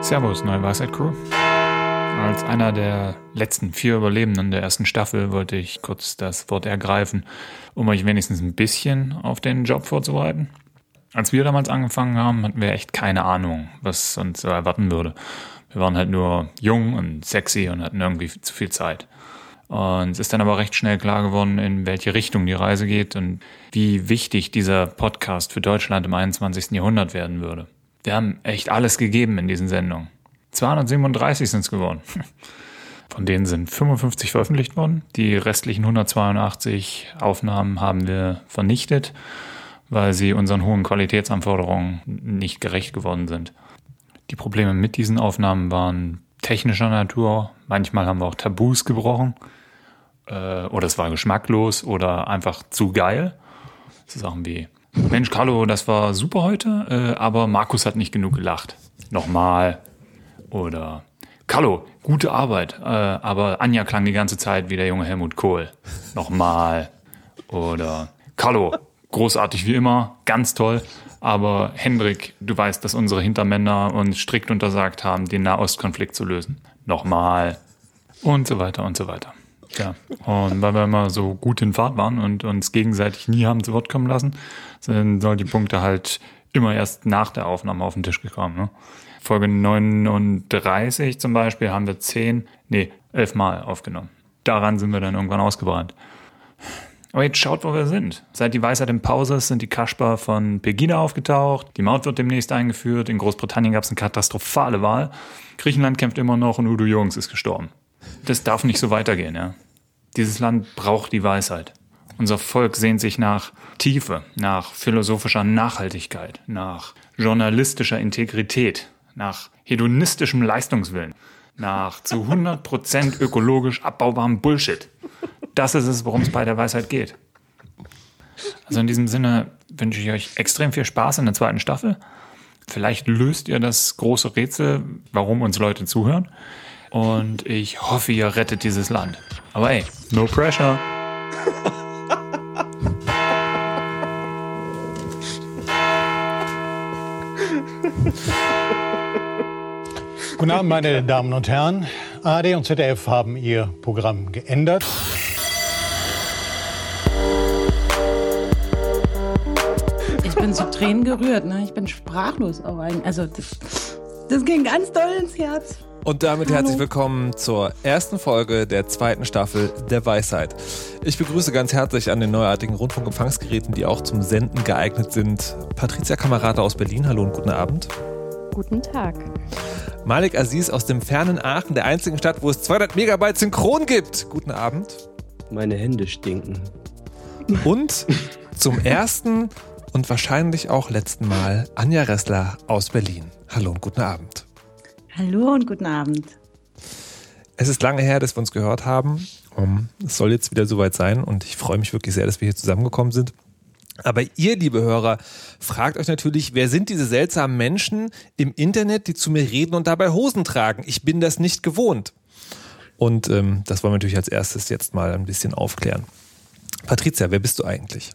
Servus, neue Weisheit Crew. Als einer der letzten vier Überlebenden der ersten Staffel wollte ich kurz das Wort ergreifen, um euch wenigstens ein bisschen auf den Job vorzubereiten. Als wir damals angefangen haben, hatten wir echt keine Ahnung, was uns erwarten würde. Wir waren halt nur jung und sexy und hatten irgendwie zu viel Zeit. Und es ist dann aber recht schnell klar geworden, in welche Richtung die Reise geht und wie wichtig dieser Podcast für Deutschland im 21. Jahrhundert werden würde. Wir haben echt alles gegeben in diesen Sendungen. 237 sind es geworden. Von denen sind 55 veröffentlicht worden. Die restlichen 182 Aufnahmen haben wir vernichtet, weil sie unseren hohen Qualitätsanforderungen nicht gerecht geworden sind. Die Probleme mit diesen Aufnahmen waren technischer Natur. Manchmal haben wir auch Tabus gebrochen. Äh, oder es war geschmacklos oder einfach zu geil. So Sachen wie, Mensch, Carlo, das war super heute, äh, aber Markus hat nicht genug gelacht. Nochmal. Oder, Carlo, gute Arbeit, äh, aber Anja klang die ganze Zeit wie der junge Helmut Kohl. Nochmal. Oder, Carlo, großartig wie immer, ganz toll, aber Hendrik, du weißt, dass unsere Hintermänner uns strikt untersagt haben, den Nahostkonflikt zu lösen. Nochmal. Und so weiter und so weiter. Ja, und weil wir immer so gut in Fahrt waren und uns gegenseitig nie haben zu Wort kommen lassen, sind sollen die Punkte halt immer erst nach der Aufnahme auf den Tisch gekommen. Ne? Folge 39 zum Beispiel haben wir zehn, nee, elf Mal aufgenommen. Daran sind wir dann irgendwann ausgebrannt. Aber jetzt schaut, wo wir sind. Seit die Weisheit in Pause ist, sind die Kaspar von Pegida aufgetaucht. Die Maut wird demnächst eingeführt. In Großbritannien gab es eine katastrophale Wahl. Griechenland kämpft immer noch und Udo Jürgens ist gestorben. Das darf nicht so weitergehen, ja. Dieses Land braucht die Weisheit. Unser Volk sehnt sich nach Tiefe, nach philosophischer Nachhaltigkeit, nach journalistischer Integrität, nach hedonistischem Leistungswillen, nach zu 100% ökologisch abbaubarem Bullshit. Das ist es, worum es bei der Weisheit geht. Also in diesem Sinne wünsche ich euch extrem viel Spaß in der zweiten Staffel. Vielleicht löst ihr das große Rätsel, warum uns Leute zuhören. Und ich hoffe, ihr rettet dieses Land. Aber ey, no pressure. Guten Abend, meine Damen und Herren. ARD und ZDF haben ihr Programm geändert. Ich bin zu Tränen gerührt, ne? Ich bin sprachlos auch eigentlich. Also das, das ging ganz doll ins Herz. Und damit Hallo. herzlich willkommen zur ersten Folge der zweiten Staffel der Weisheit. Ich begrüße ganz herzlich an den neuartigen Rundfunkempfangsgeräten, die auch zum Senden geeignet sind, Patricia Kamerata aus Berlin. Hallo und guten Abend. Guten Tag. Malik Aziz aus dem fernen Aachen, der einzigen Stadt, wo es 200 Megabyte Synchron gibt. Guten Abend. Meine Hände stinken. Und zum ersten und wahrscheinlich auch letzten Mal Anja Ressler aus Berlin. Hallo und guten Abend. Hallo und guten Abend. Es ist lange her, dass wir uns gehört haben. Es soll jetzt wieder soweit sein und ich freue mich wirklich sehr, dass wir hier zusammengekommen sind. Aber ihr, liebe Hörer, fragt euch natürlich, wer sind diese seltsamen Menschen im Internet, die zu mir reden und dabei Hosen tragen? Ich bin das nicht gewohnt. Und ähm, das wollen wir natürlich als erstes jetzt mal ein bisschen aufklären. Patricia, wer bist du eigentlich?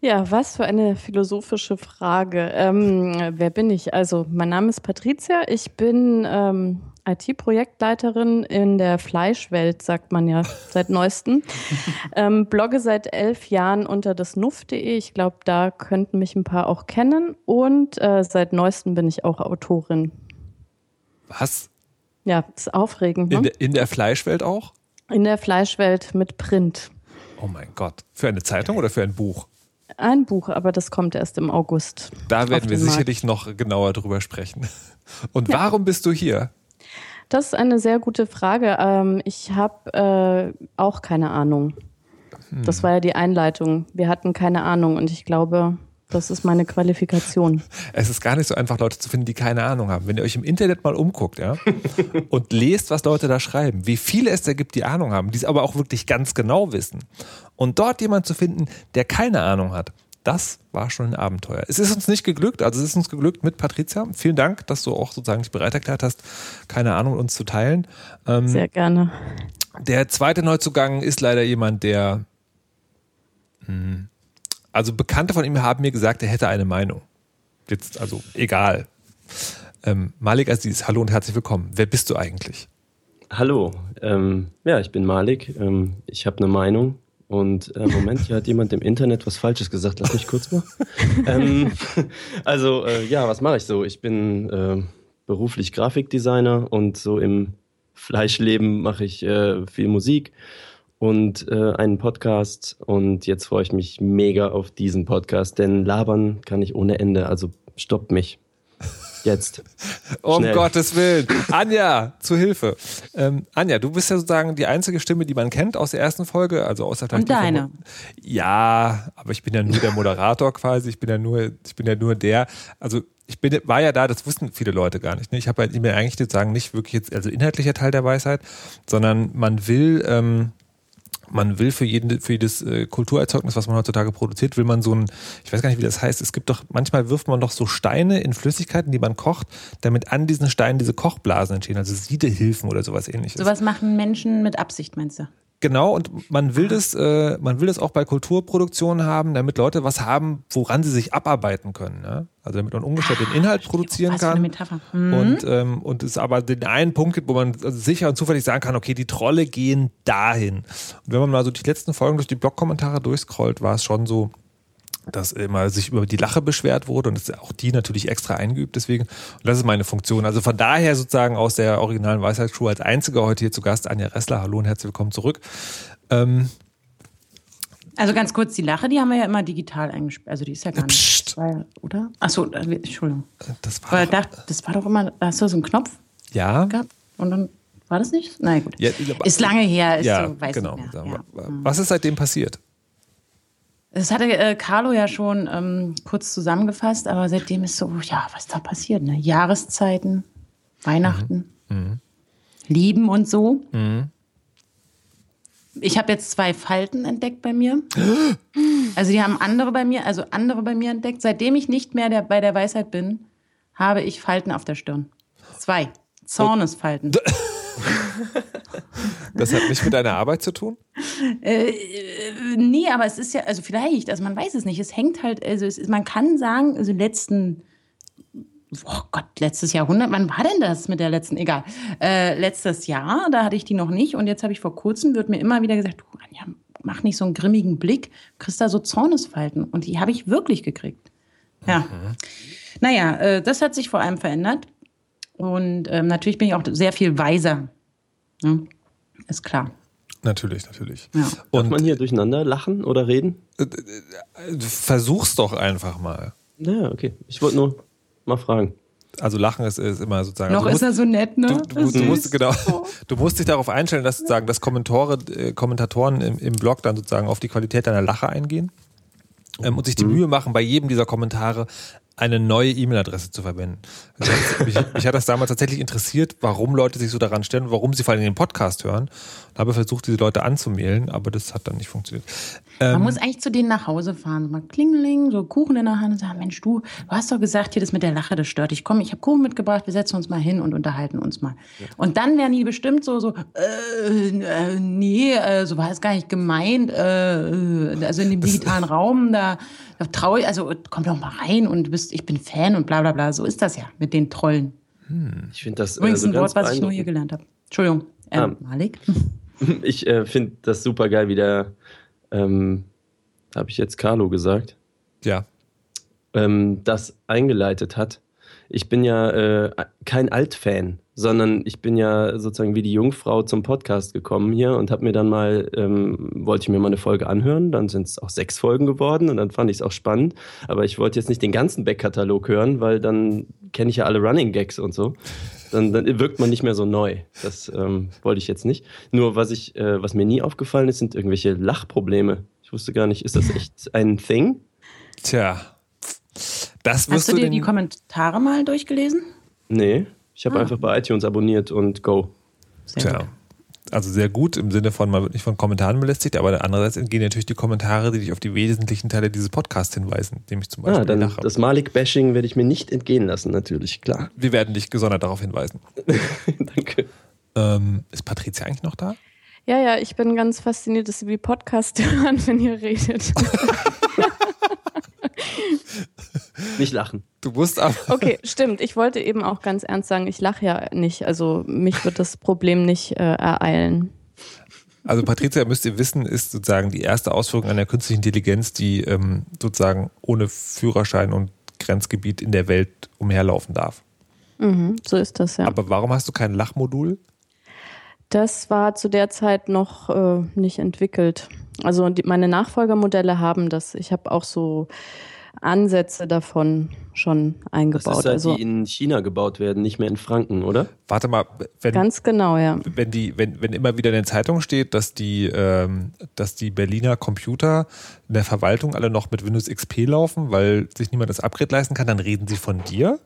Ja, was für eine philosophische Frage. Ähm, wer bin ich? Also, mein Name ist Patricia. Ich bin ähm, IT-Projektleiterin in der Fleischwelt, sagt man ja seit neuestem. ähm, blogge seit elf Jahren unter das nuff.de. Ich glaube, da könnten mich ein paar auch kennen. Und äh, seit neuestem bin ich auch Autorin. Was? Ja, ist aufregend. Ne? In, der, in der Fleischwelt auch? In der Fleischwelt mit Print. Oh mein Gott. Für eine Zeitung oder für ein Buch? Ein Buch, aber das kommt erst im August. Da werden wir den Markt. sicherlich noch genauer drüber sprechen. Und warum bist du hier? Das ist eine sehr gute Frage. Ähm, ich habe äh, auch keine Ahnung. Das war ja die Einleitung. Wir hatten keine Ahnung und ich glaube, das ist meine Qualifikation. Es ist gar nicht so einfach, Leute zu finden, die keine Ahnung haben. Wenn ihr euch im Internet mal umguckt, ja, und lest, was Leute da schreiben, wie viele es da gibt, die Ahnung haben, die es aber auch wirklich ganz genau wissen. Und dort jemand zu finden, der keine Ahnung hat, das war schon ein Abenteuer. Es ist uns nicht geglückt, also es ist uns geglückt mit Patricia. Vielen Dank, dass du auch sozusagen dich bereit erklärt hast, keine Ahnung mit uns zu teilen. Ähm, Sehr gerne. der zweite Neuzugang ist leider jemand, der mh, Also Bekannte von ihm haben mir gesagt, er hätte eine Meinung. Jetzt, also egal. Ähm, Malik Aziz, hallo und herzlich willkommen. Wer bist du eigentlich? Hallo, ähm, ja, ich bin Malik. Ähm, ich habe eine Meinung. Und äh, Moment, hier hat jemand im Internet was Falsches gesagt. Lass mich kurz mal. ähm, also äh, ja, was mache ich so? Ich bin äh, beruflich Grafikdesigner und so im Fleischleben mache ich äh, viel Musik und äh, einen Podcast. Und jetzt freue ich mich mega auf diesen Podcast, denn labern kann ich ohne Ende. Also stoppt mich. Jetzt. Um Schnell. Gottes Willen. Anja, zu Hilfe. Ähm, Anja, du bist ja sozusagen die einzige Stimme, die man kennt aus der ersten Folge, also außer vielleicht Und deine. Ja, aber ich bin ja nur der Moderator quasi. Ich bin ja nur, ich bin ja nur der. Also ich bin, war ja da, das wussten viele Leute gar nicht. Ne? Ich habe halt mir eigentlich sozusagen nicht wirklich jetzt, also inhaltlicher Teil der Weisheit, sondern man will, ähm, man will für, jeden, für jedes äh, Kulturerzeugnis, was man heutzutage produziert, will man so ein, ich weiß gar nicht, wie das heißt, es gibt doch, manchmal wirft man doch so Steine in Flüssigkeiten, die man kocht, damit an diesen Steinen diese Kochblasen entstehen, also Siedehilfen oder sowas ähnliches. Sowas machen Menschen mit Absicht, meinst du? Genau, und man will das, äh, man will das auch bei Kulturproduktionen haben, damit Leute was haben, woran sie sich abarbeiten können. Ne? Also damit man ungestört den Inhalt produzieren Was für eine kann. Metapher. Hm. Und, ähm, und es aber den einen Punkt gibt, wo man sicher und zufällig sagen kann, okay, die Trolle gehen dahin. Und wenn man mal so die letzten Folgen durch die Blogkommentare durchscrollt, war es schon so, dass immer sich über die Lache beschwert wurde und das ist auch die natürlich extra eingeübt deswegen. Und das ist meine Funktion. Also von daher sozusagen aus der originalen Weisheitscrew als einziger heute hier zu Gast, Anja Ressler. Hallo und herzlich willkommen zurück. Ähm, Also ganz kurz, die Lache, die haben wir ja immer digital eingespielt. Also die ist ja gar nicht. Psst. Ja, oder? Achso, Entschuldigung. das war doch, das war doch immer, da hast du so einen Knopf ja. gehabt und dann war das nicht? Na gut. Ja, ist lange her, ist ja, so, weiß genau. Ja. Was ist seitdem passiert? Das hatte äh, Carlo ja schon ähm, kurz zusammengefasst, aber seitdem ist so, ja, was da passiert, ne? Jahreszeiten, Weihnachten, Mhm. Lieben und so. Ich habe jetzt zwei Falten entdeckt bei mir. Also die haben andere bei mir, also andere bei mir entdeckt. Seitdem ich nicht mehr der, bei der Weisheit bin, habe ich Falten auf der Stirn. Zwei. Zornesfalten. Das hat nicht mit deiner Arbeit zu tun? Äh, nee, aber es ist ja, also vielleicht, also man weiß es nicht. Es hängt halt, also ist, man kann sagen, also letzten, oh Gott, letztes Jahrhundert, wann war denn das mit der letzten, egal, äh, letztes Jahr, da hatte ich die noch nicht und jetzt habe ich vor kurzem, wird mir immer wieder gesagt, du Anja, mach nicht so einen grimmigen Blick, kriegst da so Zornesfalten und die habe ich wirklich gekriegt. Ja. Naja, äh, das hat sich vor allem verändert und ähm, natürlich bin ich auch sehr viel weiser. Ne? Ist klar. Natürlich, natürlich. Ja. Darf Und man hier durcheinander lachen oder reden? versuch's doch einfach mal. Ja, okay. Ich wollte nur mal fragen. Also Lachen ist, ist immer sozusagen. Noch also ist er so nett, ne? Du, du, du, musst, genau, du musst dich darauf einstellen, dass sozusagen dass Kommentore, äh, Kommentatoren im, im Blog dann sozusagen auf die Qualität deiner Lache eingehen ähm, und sich die Mühe machen, bei jedem dieser Kommentare eine neue E-Mail-Adresse zu verwenden. Also mich, mich hat das damals tatsächlich interessiert, warum Leute sich so daran stellen, warum sie vor allem den Podcast hören. Habe versucht, diese Leute anzumailen, aber das hat dann nicht funktioniert. Man Ähm, muss eigentlich zu denen nach Hause fahren. Mal klingeling, so Kuchen in der Hand und sagen, Mensch, du, du hast doch gesagt, hier das mit der Lache, das stört dich. Komm, ich habe Kuchen mitgebracht, wir setzen uns mal hin und unterhalten uns mal. Und dann werden die bestimmt so, so, äh, äh, nee, äh, so war es gar nicht gemeint. Äh, äh, also in dem digitalen Raum, da, da traue ich, also komm doch mal rein und du bist, ich bin Fan und bla bla bla. So ist das ja mit den Trollen. Ich finde das Übrigens also ein Wort, was ich nur hier gelernt habe. Entschuldigung, äh, Ah. Malik. Ich äh, finde das super geil, wie der, ähm, habe ich jetzt Carlo gesagt, ja. ähm, das eingeleitet hat. Ich bin ja äh, kein Alt-Fan, sondern ich bin ja sozusagen wie die Jungfrau zum Podcast gekommen hier und habe mir dann mal, ähm, wollte ich mir mal eine Folge anhören, dann sind es auch sechs Folgen geworden und dann fand ich es auch spannend. Aber ich wollte jetzt nicht den ganzen Backkatalog hören, weil dann kenne ich ja alle Running Gags und so. Dann, dann wirkt man nicht mehr so neu. Das ähm, wollte ich jetzt nicht. Nur was ich, äh, was mir nie aufgefallen ist, sind irgendwelche Lachprobleme. Ich wusste gar nicht, ist das echt ein Thing? Tja. Das wirst Hast du dir die Kommentare mal durchgelesen? Nee, ich habe Ah. einfach bei iTunes abonniert und go. Sehr Tja. gut. Also sehr gut im Sinne von, man wird nicht von Kommentaren belästigt, aber andererseits entgehen natürlich die Kommentare, die dich auf die wesentlichen Teile dieses Podcasts hinweisen, nämlich zum Beispiel Ah, dann Lache. das Malik-Bashing werde ich mir nicht entgehen lassen, natürlich, klar. Wir werden dich gesondert darauf hinweisen. Danke. Ähm, ist Patricia eigentlich noch da? Ja, ja, ich bin ganz fasziniert, dass Sie die Podcast hören, wenn ihr redet. Nicht lachen. Du musst aber. Okay, stimmt. Ich wollte eben auch ganz ernst sagen, ich lache ja nicht. Also mich wird das Problem nicht äh, ereilen. Also Patricia, müsst ihr wissen, ist sozusagen die erste Ausführung einer künstlichen Intelligenz, die ähm, sozusagen ohne Führerschein und Grenzgebiet in der Welt umherlaufen darf. Mhm, so ist das ja. Aber warum hast du kein Lachmodul? Das war zu der Zeit noch äh, nicht entwickelt. Also die, meine Nachfolgermodelle haben das. Ich habe auch so Ansätze davon schon eingebaut. Das ist halt, also die in China gebaut werden, nicht mehr in Franken, oder? Warte mal, wenn, ganz genau, ja. wenn, die, wenn, wenn immer wieder in den Zeitungen steht, dass die, ähm, dass die Berliner Computer in der Verwaltung alle noch mit Windows XP laufen, weil sich niemand das Upgrade leisten kann, dann reden sie von dir?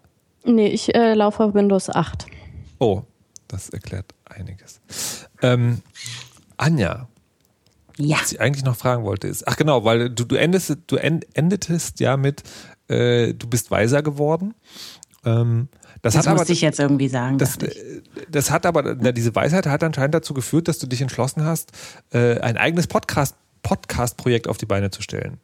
Nee, ich äh, laufe auf Windows 8. Oh, das erklärt einiges. Ähm, Anja, Ja. was ich eigentlich noch fragen wollte, ist, ach genau, weil du, du, endest, du end, endetest ja mit, äh, du bist weiser geworden. Ähm, das, Das hat aber, musste ich jetzt irgendwie sagen. das, äh, das hat aber, na, diese Weisheit hat anscheinend dazu geführt, dass du dich entschlossen hast, äh, ein eigenes Podcast, Podcast-Projekt auf die Beine zu stellen.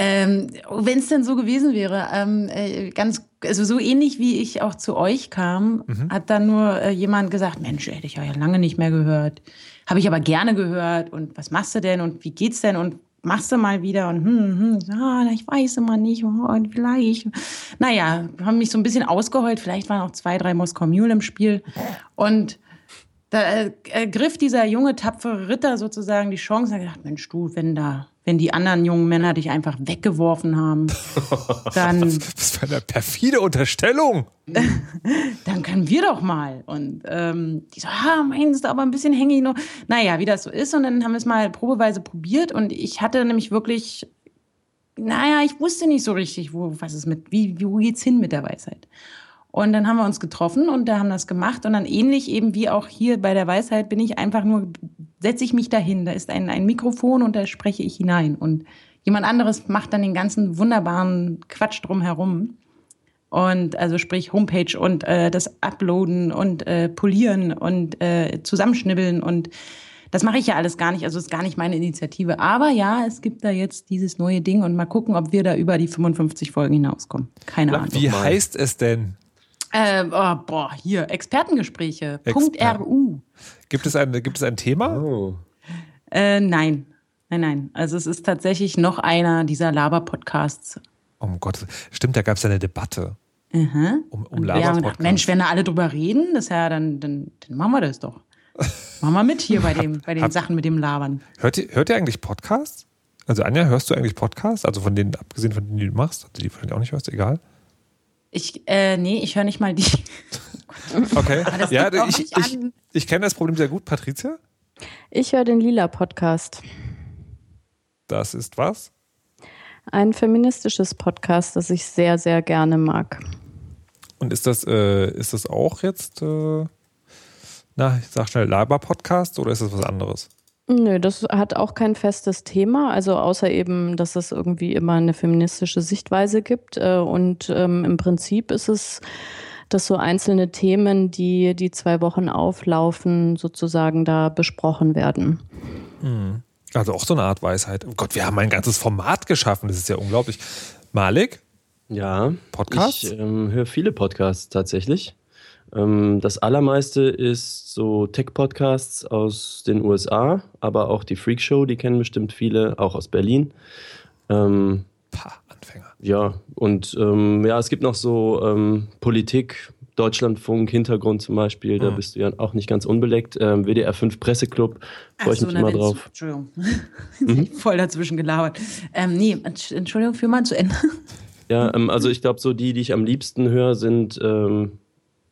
Ähm, Wenn es denn so gewesen wäre, ähm, äh, ganz, also so ähnlich wie ich auch zu euch kam, hat dann nur äh, jemand gesagt, Mensch, hätte ich ja lange nicht mehr gehört. Habe ich aber gerne gehört. Und was machst du denn? Und wie geht's denn? Und machst du mal wieder? Und hm, hm, ah, ich weiß immer nicht. Oh, und vielleicht. Naja, haben mich so ein bisschen ausgeheult. Vielleicht waren auch zwei, drei Moskau Mule im Spiel. Und da äh, ergriff dieser junge, tapfere Ritter sozusagen die Chance und hat gedacht, Mensch, du, wenn da, wenn die anderen jungen Männer dich einfach weggeworfen haben, dann, Was für eine perfide Unterstellung. dann können wir doch mal. Und ähm, die so, ah, meinst du aber ein bisschen hängig noch. Naja, wie das so ist. Und dann haben wir es mal probeweise probiert und ich hatte nämlich wirklich, naja, ich wusste nicht so richtig, wo, was ist mit, wie, wo geht's hin mit der Weisheit. Und dann haben wir uns getroffen und da haben das gemacht. Und dann ähnlich eben wie auch hier bei der Weisheit bin ich einfach nur, setze ich mich dahin. Da ist ein, ein Mikrofon und da spreche ich hinein. Und jemand anderes macht dann den ganzen wunderbaren Quatsch drumherum. Und also sprich Homepage und äh, das Uploaden und äh, Polieren und äh, Zusammenschnibbeln und das mache ich ja alles gar nicht, also ist gar nicht meine Initiative. Aber ja, es gibt da jetzt dieses neue Ding und mal gucken, ob wir da über die 55 Folgen hinauskommen. Keine Ahnung. Wie heißt es denn? Äh, oh, boah, hier, Expertengespräche. Punkt Experten. RU. Gibt es ein, gibt es ein Thema? Oh. Äh, nein, nein, nein. Also es ist tatsächlich noch einer dieser Laber-Podcasts. Um Gott, stimmt, da gab es eine Debatte Mhm. um, um Und wir haben gedacht, Laber-Podcast. Mensch, wenn da alle drüber reden, das ja, dann, dann, dann machen wir das doch. Machen wir mit hier bei, dem, bei den hab- Sachen mit dem Labern. Hört ihr, hört ihr eigentlich Podcasts? Also Anja, hörst du eigentlich Podcasts? Also von denen, abgesehen von denen, die du machst, also die wahrscheinlich auch nicht hörst, egal. Ich, äh, nee, ich höre nicht mal die. Okay. das ja, ich, ich, an. ich kenne das Problem sehr gut. Patricia, Ich höre den Lila-Podcast. das ist was? Ein feministisches Podcast, das ich sehr, sehr gerne mag. Und ist das, äh, ist das auch jetzt, äh, na, ich sag schnell, Laber-Podcast oder ist das was anderes? Nö, das hat auch kein festes Thema, also außer eben, dass es irgendwie immer eine feministische Sichtweise gibt. Äh, Und ähm, im Prinzip ist es, dass so einzelne Themen, die die zwei Wochen auflaufen, sozusagen da besprochen werden. Also auch so eine Art Weisheit. Oh Gott, wir haben ein ganzes Format geschaffen. Das ist ja unglaublich. Malik? Ja. Podcasts? Ich ähm, höre viele Podcasts tatsächlich. Ähm, das allermeiste ist so Tech-Podcasts aus den USA, aber auch die Freak Show, die kennen bestimmt viele, auch aus Berlin. Ähm, Pah, Anfänger. ja, und ähm, ja, es gibt noch so ähm, Politik, Deutschlandfunk, Hintergrund zum Beispiel, da bist du ja auch nicht ganz unbeleckt. Ähm, WDR 5 Presseclub, freue ich mich na, immer drauf. Entschuldigung. Voll dazwischen gelabert. Ähm, nee, Entsch- Entschuldigung, führ mal zu Ende. Ja, ähm, also ich glaube, so die, die ich am liebsten höre, sind ähm,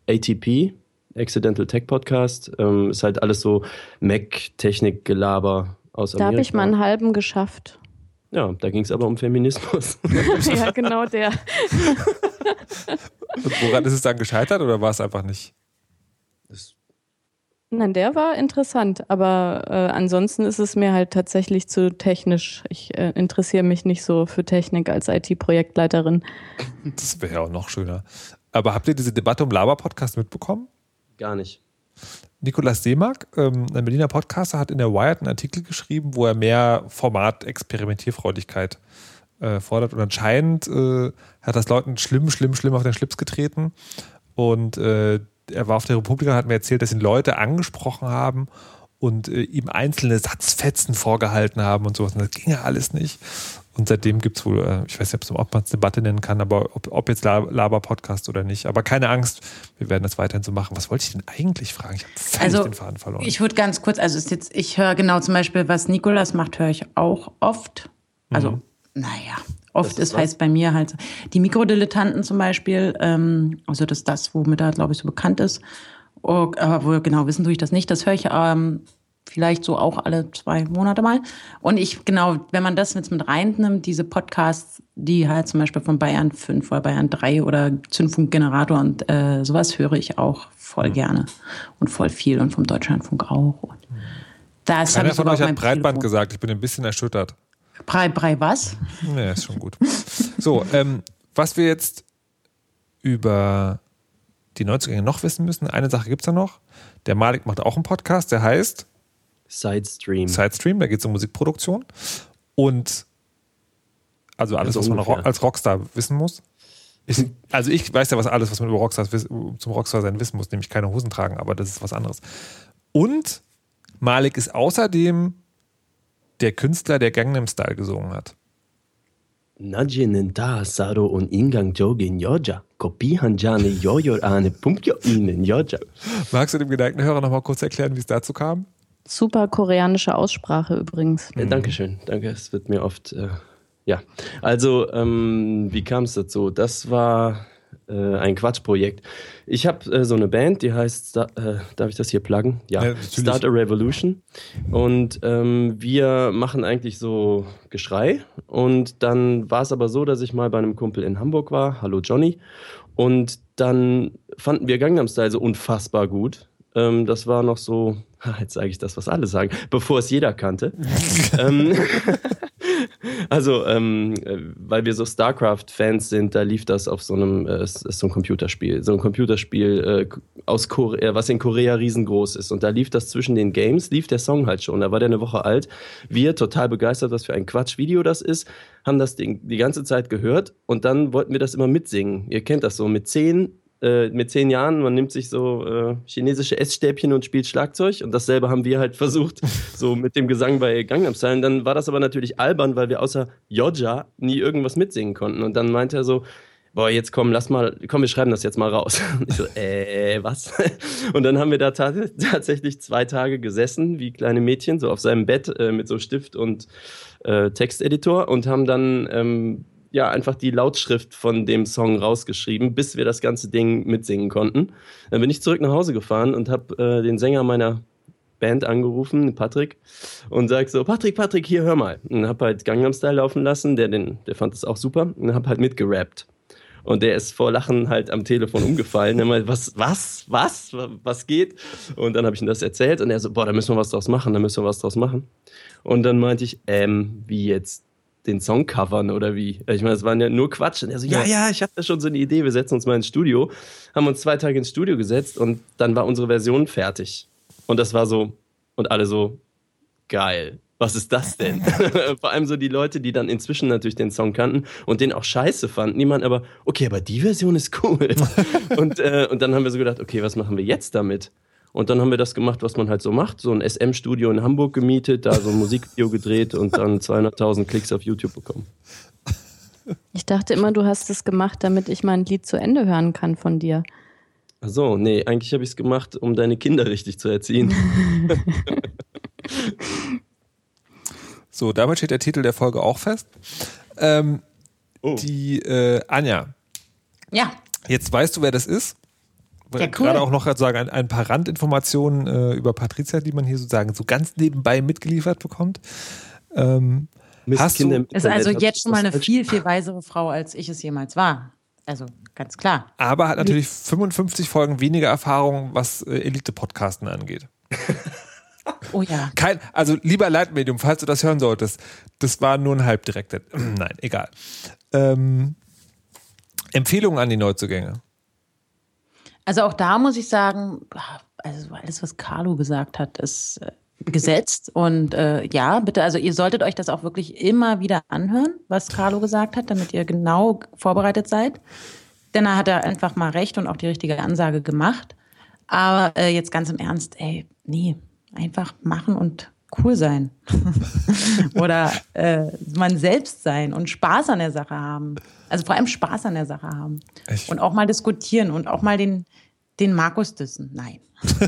ATP, Accidental Tech Podcast. Ähm, ist halt alles so Mac-Technik-Gelaber aus Da Amerika. habe ich mal einen halben geschafft. Ja, da ging es aber um Feminismus. ja, genau der. Und woran ist es dann gescheitert oder war es einfach nicht? Nein, der war interessant, aber äh, ansonsten ist es mir halt tatsächlich zu technisch. Ich äh, interessiere mich nicht so für Technik als IT-Projektleiterin. Das wäre ja auch noch schöner. Aber habt ihr diese Debatte um Laber-Podcast mitbekommen? Gar nicht. Nikolaus Seemark, ähm, ein Berliner Podcaster, hat in der Wired einen Artikel geschrieben, wo er mehr Format-Experimentierfreudigkeit äh, fordert. Und anscheinend äh, hat das Leuten schlimm, schlimm, schlimm auf den Schlips getreten. Und äh, er war auf der Republika und hat mir erzählt, dass ihn Leute angesprochen haben und ihm einzelne Satzfetzen vorgehalten haben und sowas. Und das ging ja alles nicht. Und seitdem gibt es wohl, äh, ich weiß nicht, ob man es Debatte nennen kann, aber ob, ob jetzt Laber-Podcast oder nicht. Aber keine Angst, wir werden das weiterhin so machen. Was wollte ich denn eigentlich fragen? Ich habe völlig Also, den Faden verloren. Ich würde ganz kurz, also ist jetzt, ich höre genau zum Beispiel, was Nikolas macht, höre ich auch oft. Also, Mhm. naja, oft Das ist heißt bei mir halt die Mikrodilettanten zum Beispiel. Ähm, also das ist das, womit er, glaube ich, so bekannt ist. Oh, aber wohl genau wissen tue ich das nicht. Das höre ich ähm, vielleicht so auch alle zwei Monate mal. Und ich, genau, wenn man das jetzt mit reinnimmt, diese Podcasts, die halt zum Beispiel von Bayern 5 oder Bayern 3 oder Zündfunk Generator und äh, sowas höre ich auch voll gerne und voll viel und vom Deutschlandfunk auch. Und das ich von euch hat Breitband Telefon. gesagt. Ich bin ein bisschen erschüttert. Brei, Brei was? Nee, ist schon gut. So, ähm, was wir jetzt über die Neuzugänge noch wissen müssen, eine Sache gibt es da noch. Der Malik macht auch einen Podcast, der heißt Sidestream. Sidestream, da geht es um Musikproduktion. Und also alles, Also was man ungefähr. Als Rockstar wissen muss. Ich, also ich weiß ja, was alles, was man über Rockstars zum Rockstar sein wissen muss, nämlich keine Hosen tragen, aber das ist was anderes. Und Malik ist außerdem der Künstler, der Gangnam Style gesungen hat. Najinen saro und ingang jogin yoja. Kopihan jane yoyor ane pumpyo inen yoja. Magst du dem Gedankenhörer noch mal kurz erklären, wie es dazu kam? Super koreanische Aussprache übrigens. Äh, Dankeschön, danke. Es wird mir oft, äh, ja. Also, ähm, wie kam es dazu? Das war äh, ein Quatschprojekt. Ich habe äh, so eine Band, die heißt, Sta- äh, darf ich das hier pluggen? Ja, Ja. Start a Revolution. Und ähm, wir machen eigentlich so Geschrei. Und dann war es aber so, dass ich mal bei einem Kumpel in Hamburg war. Hallo Johnny. Und dann fanden wir Gangnam Style so unfassbar gut. Ähm, das war noch so, jetzt sage ich das, was alle sagen, bevor es jeder kannte. ähm, also, ähm, äh, weil wir so StarCraft-Fans sind, da lief das auf so einem, äh, so ein Computerspiel, so ein Computerspiel äh, aus Korea, was in Korea riesengroß ist. Und da lief das zwischen den Games, lief der Song halt schon. Da war der eine Woche alt. Wir, total begeistert, was für ein Quatschvideo das ist, haben das Ding die ganze Zeit gehört und dann wollten wir das immer mitsingen. Ihr kennt das so mit zehn äh, mit zehn Jahren, man nimmt sich so äh, chinesische Essstäbchen und spielt Schlagzeug und dasselbe haben wir halt versucht, so mit dem Gesang bei Gangnam Style. Und Dann war das aber natürlich albern, weil wir außer Yoja nie irgendwas mitsingen konnten. Und dann meinte er so, boah, jetzt komm, lass mal, komm, wir schreiben das jetzt mal raus. Und ich so, äh, was? Und dann haben wir da ta tatsächlich zwei Tage gesessen, wie kleine Mädchen, so auf seinem Bett äh, mit so Stift und äh, Texteditor und haben dann ähm, ja einfach die Lautschrift von dem Song rausgeschrieben, bis wir das ganze Ding mitsingen konnten. Dann bin ich zurück nach Hause gefahren und habe äh, den Sänger meiner Band angerufen, Patrick, und sag so, Patrick, Patrick, hier, hör mal. Und hab halt Gangnam Style laufen lassen, der, den, der fand das auch super, und hab halt mitgerappt. Und der ist vor Lachen halt am Telefon umgefallen. Er meinte, was, was, was, was geht? Und dann habe ich ihm das erzählt und er so, boah, da müssen wir was draus machen, da müssen wir was draus machen. Und dann meinte ich, ähm, wie jetzt den Song covern oder wie? Ich meine, es waren ja nur Quatsch. Und er so, ja, ja, ich habe da schon so eine Idee, wir setzen uns mal ins Studio. Haben uns zwei Tage ins Studio gesetzt und dann war unsere Version fertig. Und das war so, und alle so, geil. Was ist das denn? Vor allem so die Leute, die dann inzwischen natürlich den Song kannten und den auch scheiße fanden. Niemand aber, okay, aber die Version ist cool. und, äh, und dann haben wir so gedacht, okay, was machen wir jetzt damit? Und dann haben wir das gemacht, was man halt so macht. So ein SM-Studio in Hamburg gemietet, da so ein Musikvideo gedreht und dann 200.000 Klicks auf YouTube bekommen. Ich dachte immer, du hast es gemacht, damit ich mein Lied zu Ende hören kann von dir. Ach so, nee, eigentlich habe ich es gemacht, um deine Kinder richtig zu erziehen. So, damit steht der Titel der Folge auch fest. Ähm, Oh. Die äh, Anja, Ja, jetzt weißt du, wer das ist. Ja, cool. Gerade auch noch sozusagen ein, ein paar Randinformationen äh, über Patricia, die man hier sozusagen so ganz nebenbei mitgeliefert bekommt. Ähm, Mist, Hast du- ist also jetzt schon mal eine viel, viel weisere Frau, als ich es jemals war. Also ganz klar. aber hat natürlich 55 Folgen weniger Erfahrung, was äh, Elite-Podcasten angeht. Oh ja. Kein, also lieber Leitmedium, falls du das hören solltest, das war nur ein halbdirekter. Nein, egal. Ähm, Empfehlungen an die Neuzugänge. Also auch da muss ich sagen, also alles, was Carlo gesagt hat, ist, äh, gesetzt. Und äh, ja, bitte, also ihr solltet euch das auch wirklich immer wieder anhören, was Carlo gesagt hat, damit ihr genau vorbereitet seid. Denn da hat er einfach mal recht und auch die richtige Ansage gemacht. Aber äh, jetzt ganz im Ernst, ey, nee, einfach machen und cool sein. Oder äh, man selbst sein und Spaß an der Sache haben. Also vor allem Spaß an der Sache haben. Ich- und auch mal diskutieren und auch mal den, den Markus dissen. Nein.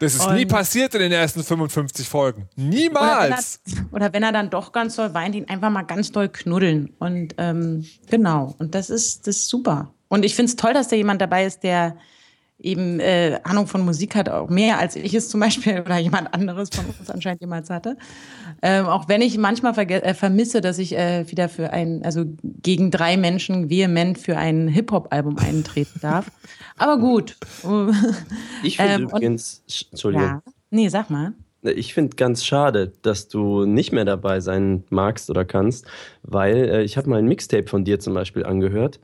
Das ist nie Und- passiert in den ersten 55 Folgen. Oder wenn, Niemals. er, oder wenn er dann doch ganz doll weint, ihn einfach mal ganz doll knuddeln. Und ähm, genau. Und das ist, das ist super. Und ich finde es toll, dass da jemand dabei ist, der eben äh, Ahnung von Musik hat, auch mehr als ich es zum Beispiel oder jemand anderes von uns anscheinend jemals hatte. Ähm, auch wenn ich manchmal äh, vermisse, dass ich äh, wieder für ein, also gegen drei Menschen vehement für ein Hip-Hop-Album eintreten darf. Aber gut. Ich finde Ähm, und- übrigens, Sch- Entschuldigung, ja. Nee, sag mal. ich finde ganz schade, dass du nicht mehr dabei sein magst oder kannst, weil äh, ich habe mal ein Mixtape von dir zum Beispiel angehört.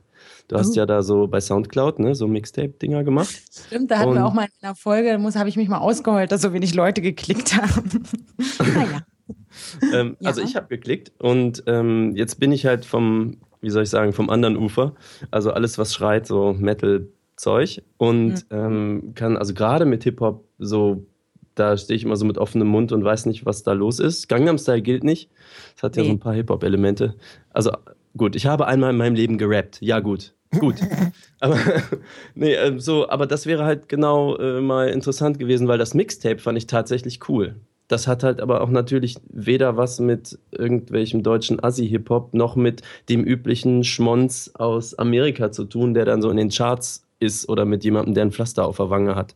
Du hast Oh. ja da so bei Soundcloud ne, so Mixtape-Dinger gemacht. Stimmt, da hatten Und- wir auch mal in einer Folge, da muss habe ich mich mal ausgeheult, dass so wenig Leute geklickt haben. naja. Ähm, Ja. Also ich habe geklickt und ähm, jetzt bin ich halt vom, wie soll ich sagen, vom anderen Ufer. Also alles, was schreit, so Metal-Zeug. Und ähm, kann, also gerade mit Hip-Hop, so, da stehe ich immer so mit offenem Mund und weiß nicht, was da los ist. Gangnam Style gilt nicht. Es hat ja Nee. so ein paar Hip-Hop-Elemente. Also gut, ich habe einmal in meinem Leben gerappt. Ja, gut. Gut. aber, nee, ähm, so, aber das wäre halt genau äh, mal interessant gewesen, weil das Mixtape fand ich tatsächlich cool. Das hat halt aber auch natürlich weder was mit irgendwelchem deutschen Assi-Hip-Hop noch mit dem üblichen Schmonz aus Amerika zu tun, der dann so in den Charts ist oder mit jemandem, der ein Pflaster auf der Wange hat.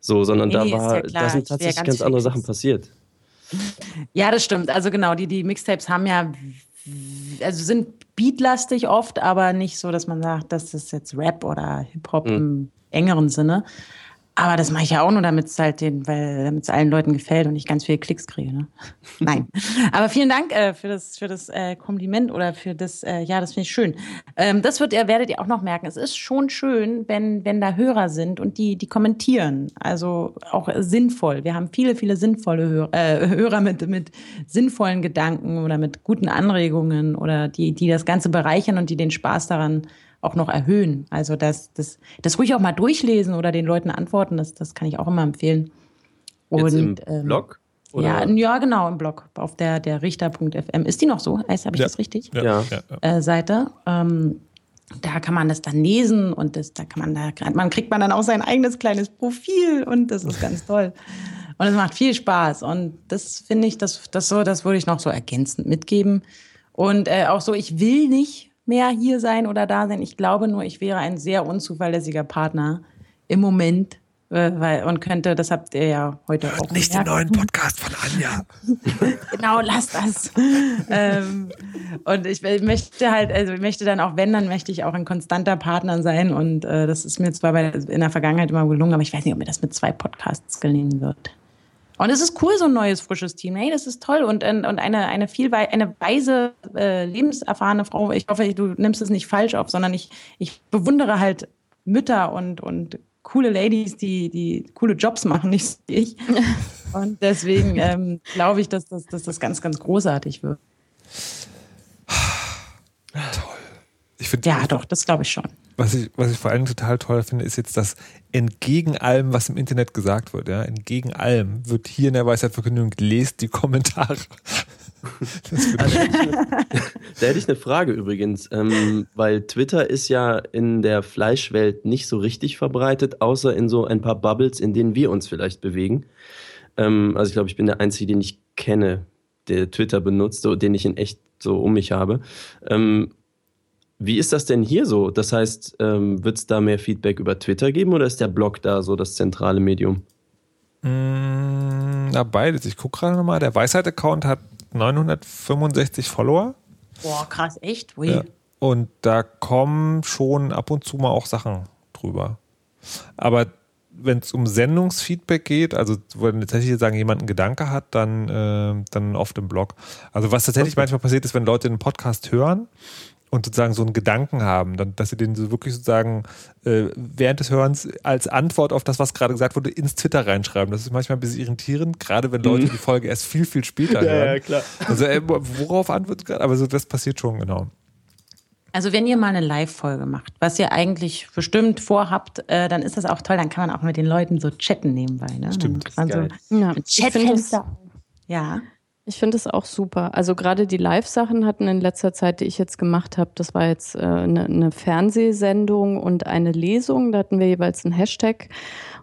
So, sondern Nee, da nee, war, ja da sind tatsächlich ganz ganz, andere. Sachen passiert. Ja, das stimmt. Also genau, die, die Mixtapes haben ja, also sind beatlastig oft, aber nicht so, dass man sagt, das ist jetzt Rap oder Hip-Hop im engeren Sinne. Aber das mache ich ja auch nur, damit es halt den, weil damit es allen Leuten gefällt und ich ganz viele Klicks kriege. Ne? Nein. Aber vielen Dank äh, für das, für das äh, Kompliment oder für das, äh, ja, das finde ich schön. Ähm, das wird ihr, werdet ihr auch noch merken. Es ist schon schön, wenn, wenn da Hörer sind und die, die kommentieren. Also auch sinnvoll. Wir haben viele, viele sinnvolle Hörer, äh, Hörer mit, mit sinnvollen Gedanken oder mit guten Anregungen oder die, die das Ganze bereichern und die den Spaß daran auch noch erhöhen. Also das, das, das ruhig auch mal durchlesen oder den Leuten antworten, das, das kann ich auch immer empfehlen. Jetzt im ähm, Blog? Ja, ja, genau, im Blog, auf der, der Richter.fm. Ist die noch so? Habe ich Ja. das richtig? Ja. Ja. Ja. Ja. Äh, Seite. Ähm, da kann man das dann lesen und das, da kann man da, man kriegt man dann auch sein eigenes kleines Profil und das ist ganz toll. Und es macht viel Spaß und das finde ich, das, das so, das würde ich noch so ergänzend mitgeben. Und äh, auch so, ich will nicht mehr hier sein oder da sein. Ich glaube nur, ich wäre ein sehr unzuverlässiger Partner im Moment. äh, Weil, und könnte, das habt ihr ja heute auch Nicht den gemerkt. neuen Podcast von Anja. Genau, lass das. ähm, und ich möchte halt, also ich möchte dann auch, wenn, dann möchte ich auch ein konstanter Partner sein. Und äh, das ist mir zwar bei, in der Vergangenheit immer gelungen, aber ich weiß nicht, ob mir das mit zwei Podcasts gelingen wird. Und es ist cool, so ein neues, frisches Team. Hey, das ist toll. Und, und eine, eine viel wei- eine weise, äh, lebenserfahrene Frau. Ich hoffe, du nimmst es nicht falsch auf, sondern ich, ich bewundere halt Mütter und, und coole Ladies, die, die coole Jobs machen, nicht so wie ich. Und deswegen ähm, glaube ich, dass das, dass das ganz, ganz großartig wird. Ich finde, Ja, doch, das glaube ich schon. Was ich, was ich vor allem total toll finde, ist jetzt, dass entgegen allem, was im Internet gesagt wird, ja, entgegen allem wird hier in der Weisheitverkündung lest die Kommentare. Ich- Da hätte ich eine Frage übrigens, ähm, weil Twitter ist ja in der Fleischwelt nicht so richtig verbreitet, außer in so ein paar Bubbles, in denen wir uns vielleicht bewegen. Ähm, also ich glaube, ich bin der Einzige, den ich kenne, der Twitter benutzt, so, den ich in echt so um mich habe. Ähm, wie ist das denn hier so? Das heißt, ähm, wird es da mehr Feedback über Twitter geben oder ist der Blog da so das zentrale Medium? Mm, Na, beides. Ich gucke gerade nochmal. Der Weisheit-Account hat 965 Follower. Boah, krass, echt? Ui. Ja. Und da kommen schon ab und zu mal auch Sachen drüber. Aber wenn es um Sendungsfeedback geht, also wo dann tatsächlich sagen, jemand einen Gedanke hat, dann, äh, dann oft im Blog. Also was tatsächlich manchmal passiert ist, wenn Leute einen Podcast hören und sozusagen so einen Gedanken haben, dann, dass sie den so wirklich sozusagen äh, während des Hörens als Antwort auf das, was gerade gesagt wurde, ins Twitter reinschreiben. Das ist manchmal ein bisschen irritierend, gerade wenn Leute die Folge erst viel, viel später hören. ja, klar. Also äh, worauf antwortet gerade? Aber so, das passiert schon, genau. Also wenn ihr mal eine Live-Folge macht, was ihr eigentlich bestimmt vorhabt, äh, dann ist das auch toll. Dann kann man auch mit den Leuten so chatten nebenbei. Ne? Stimmt. Dann kann man Geil. so Ja. Ja. Ich finde es auch super. Also gerade die Live-Sachen hatten in letzter Zeit, die ich jetzt gemacht habe, das war jetzt äh, eine, eine Fernsehsendung und eine Lesung. Da hatten wir jeweils einen Hashtag.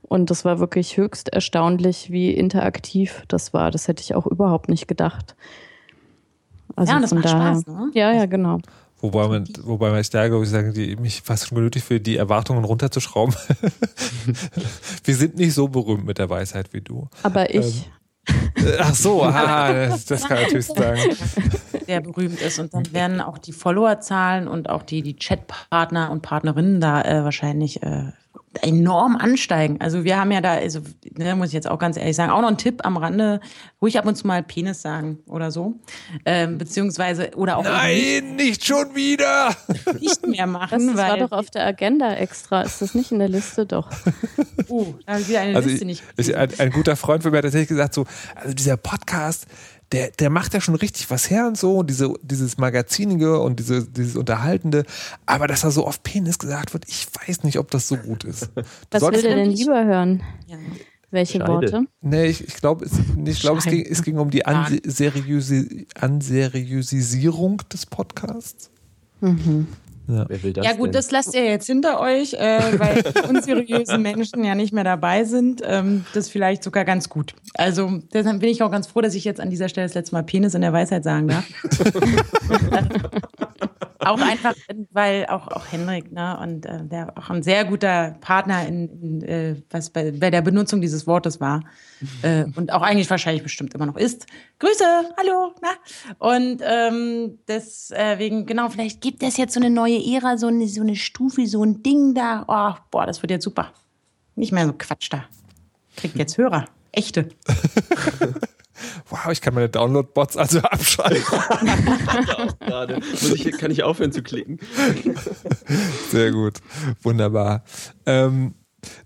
Und das war wirklich höchst erstaunlich, wie interaktiv das war. Das hätte ich auch überhaupt nicht gedacht. Also Ja, das von macht daher- Spaß, ne? Ja, ja, genau. Wobei man, wobei man da, glaube ich, sagen, die mich fast schon genötigt für die Erwartungen runterzuschrauben. Wir sind nicht so berühmt mit der Weisheit wie du. Aber ich, Äh, Ach so, ah, das, das kann ich natürlich sagen. sehr berühmt ist. Und dann werden auch die Followerzahlen und auch die, die Chatpartner und Partnerinnen da äh, wahrscheinlich äh, enorm ansteigen. Also wir haben ja da, also ne, muss ich jetzt auch ganz ehrlich sagen, auch noch ein Tipp am Rande, ruhig ab und zu mal Penis sagen oder so. Ähm, beziehungsweise oder auch Nein, nicht schon wieder! nicht mehr das, machen, das war weil doch auf der Agenda extra. Ist das nicht in der Liste? Doch. oh, da habe ich wieder eine Also Liste ich, nicht. ich, ein, ein guter Freund von mir hat tatsächlich gesagt, so, also dieser Podcast, der, der macht ja schon richtig was her und so, und diese, dieses Magazinige und diese, dieses Unterhaltende, aber dass da so oft Penis gesagt wird, ich weiß nicht, ob das so gut ist. Du Was will solltest- der denn lieber hören? Ja. Welche Scheide. Worte? Nee, ich, ich glaube, es, nee, ich glaub, es, ging, es ging um die Anseriösi Anseriösisierung des Podcasts. Wer will das Ja gut, denn? das lasst ihr jetzt hinter euch, äh, weil die unseriösen Menschen ja nicht mehr dabei sind. Ähm, das ist vielleicht sogar ganz gut. Also deshalb bin ich auch ganz froh, dass ich jetzt an dieser Stelle das letzte Mal Penis in der Weisheit sagen darf. auch einfach, weil auch, auch Henrik, ne, und äh, der auch ein sehr guter Partner in, in äh, was bei, bei der Benutzung dieses Wortes war äh, und auch eigentlich wahrscheinlich bestimmt immer noch ist. Grüße, hallo, na? Und ähm, deswegen, genau, vielleicht gibt es jetzt so eine neue Ära, so eine, so eine Stufe, so ein Ding da. Oh, boah, das wird jetzt super. Nicht mehr so Quatsch da. Kriegt jetzt Hörer. Echte. Wow, ich kann meine Download-Bots also abschalten. Muss ich, kann ich aufhören zu klicken? Sehr gut. Wunderbar. Ähm,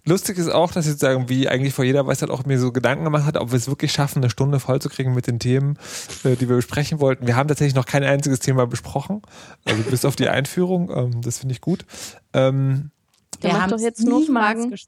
lustig ist auch, dass ich sagen, wie eigentlich vor jeder Weisheit auch mir so Gedanken gemacht hat, ob wir es wirklich schaffen, eine Stunde vollzukriegen mit den Themen, äh, die wir besprechen wollten. Wir haben tatsächlich noch kein einziges Thema besprochen. Also bis auf die Einführung. Ähm, das finde ich gut. Ähm, Der macht doch jetzt nur Fragen. gesch-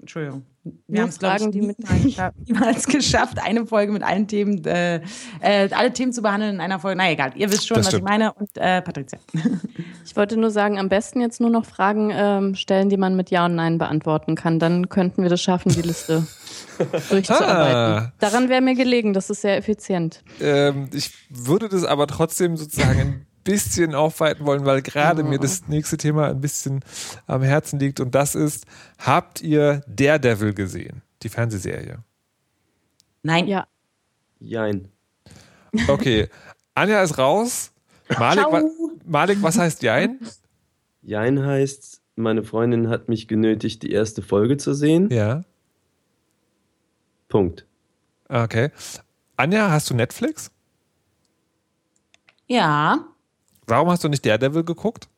Entschuldigung. Wir haben es, glaube ich, die mit- niemals, geschafft- niemals geschafft, eine Folge mit allen Themen, äh, äh, alle Themen zu behandeln in einer Folge. Na egal, ihr wisst schon, Das was ich meine. Und äh, Patricia. Ich wollte nur sagen, am besten jetzt nur noch Fragen ähm, stellen, die man mit Ja und Nein beantworten kann. Dann könnten wir das schaffen, die Liste durchzuarbeiten. Ah. Daran wäre mir gelegen, das ist sehr effizient. ähm, ich würde das aber trotzdem sozusagen bisschen aufweiten wollen, weil gerade mir das nächste Thema ein bisschen am Herzen liegt und das ist, habt ihr Daredevil gesehen? Die Fernsehserie. Nein, Ja, Jein. Okay, Anja ist raus. Malik, wa Malik was heißt Jein? Jein heißt, meine Freundin hat mich genötigt, die erste Folge zu sehen. Ja, Punkt. okay. Anja, hast du Netflix? ja. Warum hast du nicht Daredevil geguckt?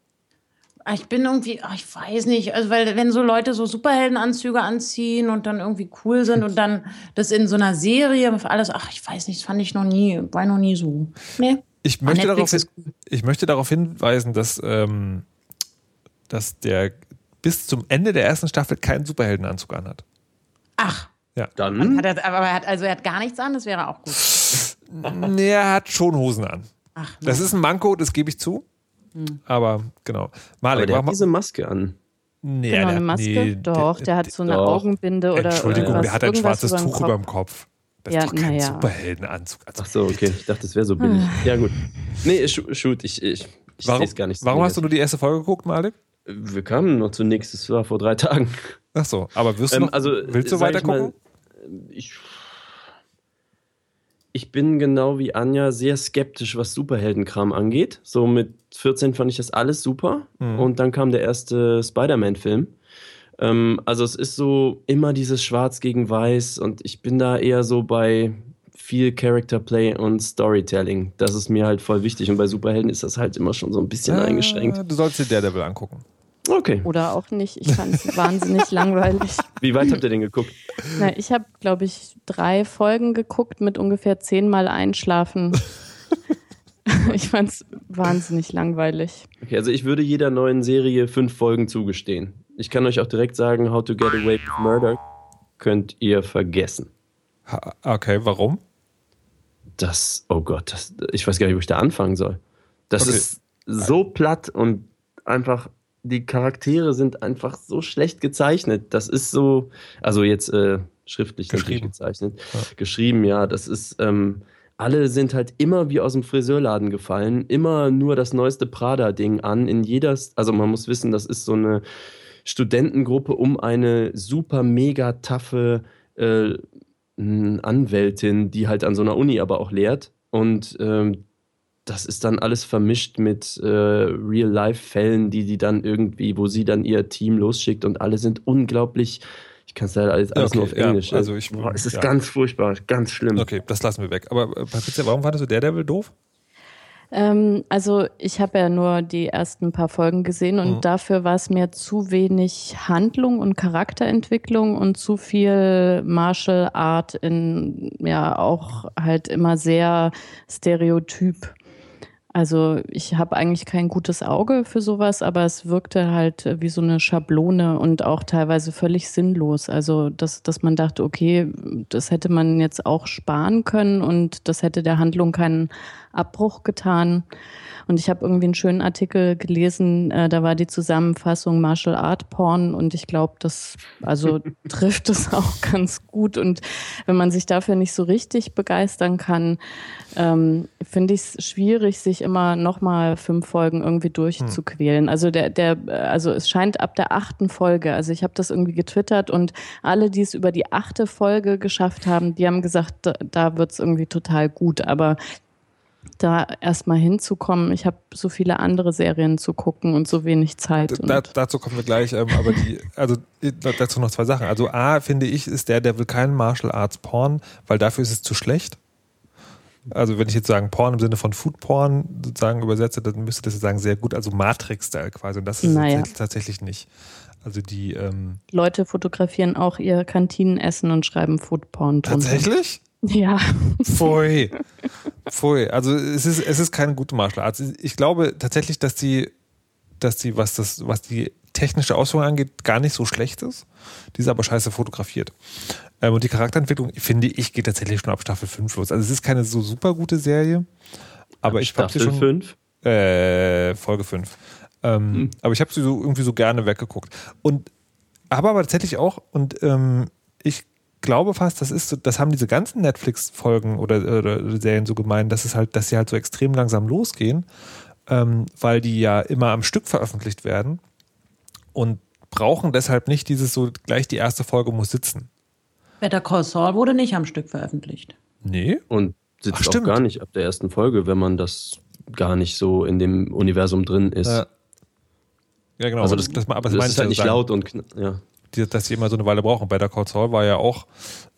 Ich bin irgendwie, ach, ich weiß nicht, also weil wenn so Leute so Superheldenanzüge anziehen und dann irgendwie cool sind und dann das in so einer Serie alles, ach, ich weiß nicht, das fand ich noch nie, war noch nie so. Nee. Ich möchte, darauf, hin, ich möchte darauf hinweisen, dass, ähm, dass der bis zum Ende der ersten Staffel keinen Superheldenanzug anhat. Ach, Dann hat er, aber er hat, also er hat gar nichts an, das wäre auch gut. Nee, er hat schon Hosen an. Ach, Das ist ein Manko, das gebe ich zu. Aber genau. aber Malik, der mach hat mal. diese Maske an. Nee, genau, der eine Maske. nee, Doch, der, hat so eine doch. Augenbinde oder Entschuldigung, was, der hat ein schwarzes über Tuch Kopf. über dem Kopf. Das Ja, ist doch kein naja. Superheldenanzug. Also, Ach so, okay. Ich dachte, das wäre so billig. Ja, gut. Nee, sh- shoot, ich, ich, ich warum sehe es gar nicht so. warum hast du nur die erste Folge geguckt, Malik? Wir kamen noch zunächst, das war vor drei Tagen. Ach so, aber wirst du Ähm, noch, also, willst du weiter ich mal, gucken? Ich, ich bin genau wie Anja sehr skeptisch, was Superheldenkram angeht. So mit 14 fand ich das alles super. Mhm. Und dann kam der erste Spider-Man-Film. Ähm, also es ist so immer dieses Schwarz gegen Weiß und ich bin da eher so bei viel Character Play und Storytelling. Das ist mir halt voll wichtig und bei Superhelden ist das halt immer schon so ein bisschen Ah, eingeschränkt. Du sollst dir Daredevil angucken. Okay. Oder auch nicht. Ich fand es wahnsinnig langweilig. Wie weit habt ihr denn geguckt? Na, ich habe, glaube ich, drei Folgen geguckt mit ungefähr zehnmal Einschlafen. ich fand es wahnsinnig langweilig. Okay, also ich würde jeder neuen Serie fünf Folgen zugestehen. Ich kann euch auch direkt sagen, How to Get Away with Murder könnt ihr vergessen. Ha, okay, warum? Das, oh Gott, das, ich weiß gar nicht, wo ich da anfangen soll. Das Okay. ist so platt und einfach, die Charaktere sind einfach so schlecht gezeichnet. Das ist so, also jetzt äh, schriftlich Geschrieben. gezeichnet. Ja. Geschrieben, ja, das ist, ähm, alle sind halt immer wie aus dem Friseurladen gefallen, immer nur das neueste Prada-Ding an. In jeder, also man muss wissen, das ist so eine Studentengruppe um eine super mega taffe äh, Anwältin, die halt an so einer Uni aber auch lehrt. Und ähm, das ist dann alles vermischt mit äh, Real-Life-Fällen, die die dann irgendwie, wo sie dann ihr Team losschickt und alle sind unglaublich. Ich kann es leider alles, alles Okay, nur auf ja, Englisch. also ich- Boah, es ist ja. ganz furchtbar, ganz schlimm. Okay, das lassen wir weg. Aber äh, Patricia, warum fandest du Daredevil doof? Ähm, also ich habe ja nur die ersten paar Folgen gesehen und Mhm. dafür war es mir zu wenig Handlung und Charakterentwicklung und zu viel Martial Art in ja auch halt immer sehr stereotyp. Also ich habe eigentlich kein gutes Auge für sowas, aber es wirkte halt wie so eine Schablone und auch teilweise völlig sinnlos. Also dass, dass man dachte, okay, das hätte man jetzt auch sparen können und das hätte der Handlung keinen Abbruch getan. Und ich habe irgendwie einen schönen Artikel gelesen, äh, da war die Zusammenfassung Martial Art Porn und ich glaube, das also trifft es auch ganz gut. Und wenn man sich dafür nicht so richtig begeistern kann, ähm, finde ich es schwierig, sich immer nochmal fünf Folgen irgendwie durchzuquälen. Also der, der, also es scheint ab der achten Folge, also ich habe das irgendwie getwittert und alle, die es über die achte Folge geschafft haben, die haben gesagt, da, da wird es irgendwie total gut. Aber da erstmal hinzukommen, ich habe so viele andere Serien zu gucken und so wenig Zeit. Da, dazu kommen wir gleich, ähm, aber die, also dazu noch zwei Sachen. Also A, finde ich, ist Daredevil kein Martial Arts Porn, weil dafür ist es zu schlecht. Also wenn ich jetzt sagen Porn im Sinne von Food Porn sozusagen übersetze, dann müsste das sagen sehr gut, also Matrix-Style quasi. Und das ist Naja. es tatsächlich nicht. Also die ähm, Leute fotografieren auch ihr Kantinenessen und schreiben Foodporn drunter. tatsächlich? Ja. Pfui. Pfui. Also es ist, es ist keine gute Martial Arts. Ich glaube tatsächlich, dass die, dass die, was das, was die technische Ausführung angeht, gar nicht so schlecht ist. Die ist aber scheiße fotografiert. Ähm, und die Charakterentwicklung, finde ich, geht tatsächlich schon ab Staffel 5 los. Also es ist keine so super gute Serie. Aber ich habe sie Staffel schon. 5. Äh, Folge 5. Ähm, Hm. Aber ich habe sie so irgendwie so gerne weggeguckt. Und habe aber tatsächlich auch, und ähm, ich glaube fast, das ist so, das haben diese ganzen Netflix-Folgen oder, oder Serien so gemeint, dass es halt, dass sie halt so extrem langsam losgehen, ähm, weil die ja immer am Stück veröffentlicht werden und brauchen deshalb nicht dieses so gleich die erste Folge muss sitzen. Better Call Saul wurde nicht am Stück veröffentlicht. Nee. Und sitzt Ach, auch gar nicht ab der ersten Folge, wenn man das gar nicht so in dem Universum drin ist. Äh, ja, genau. also aber das, das, aber das das ist halt ja nicht sagen, laut und ja. Die- dass sie immer so eine Weile brauchen. Bei der Call Saul war ja auch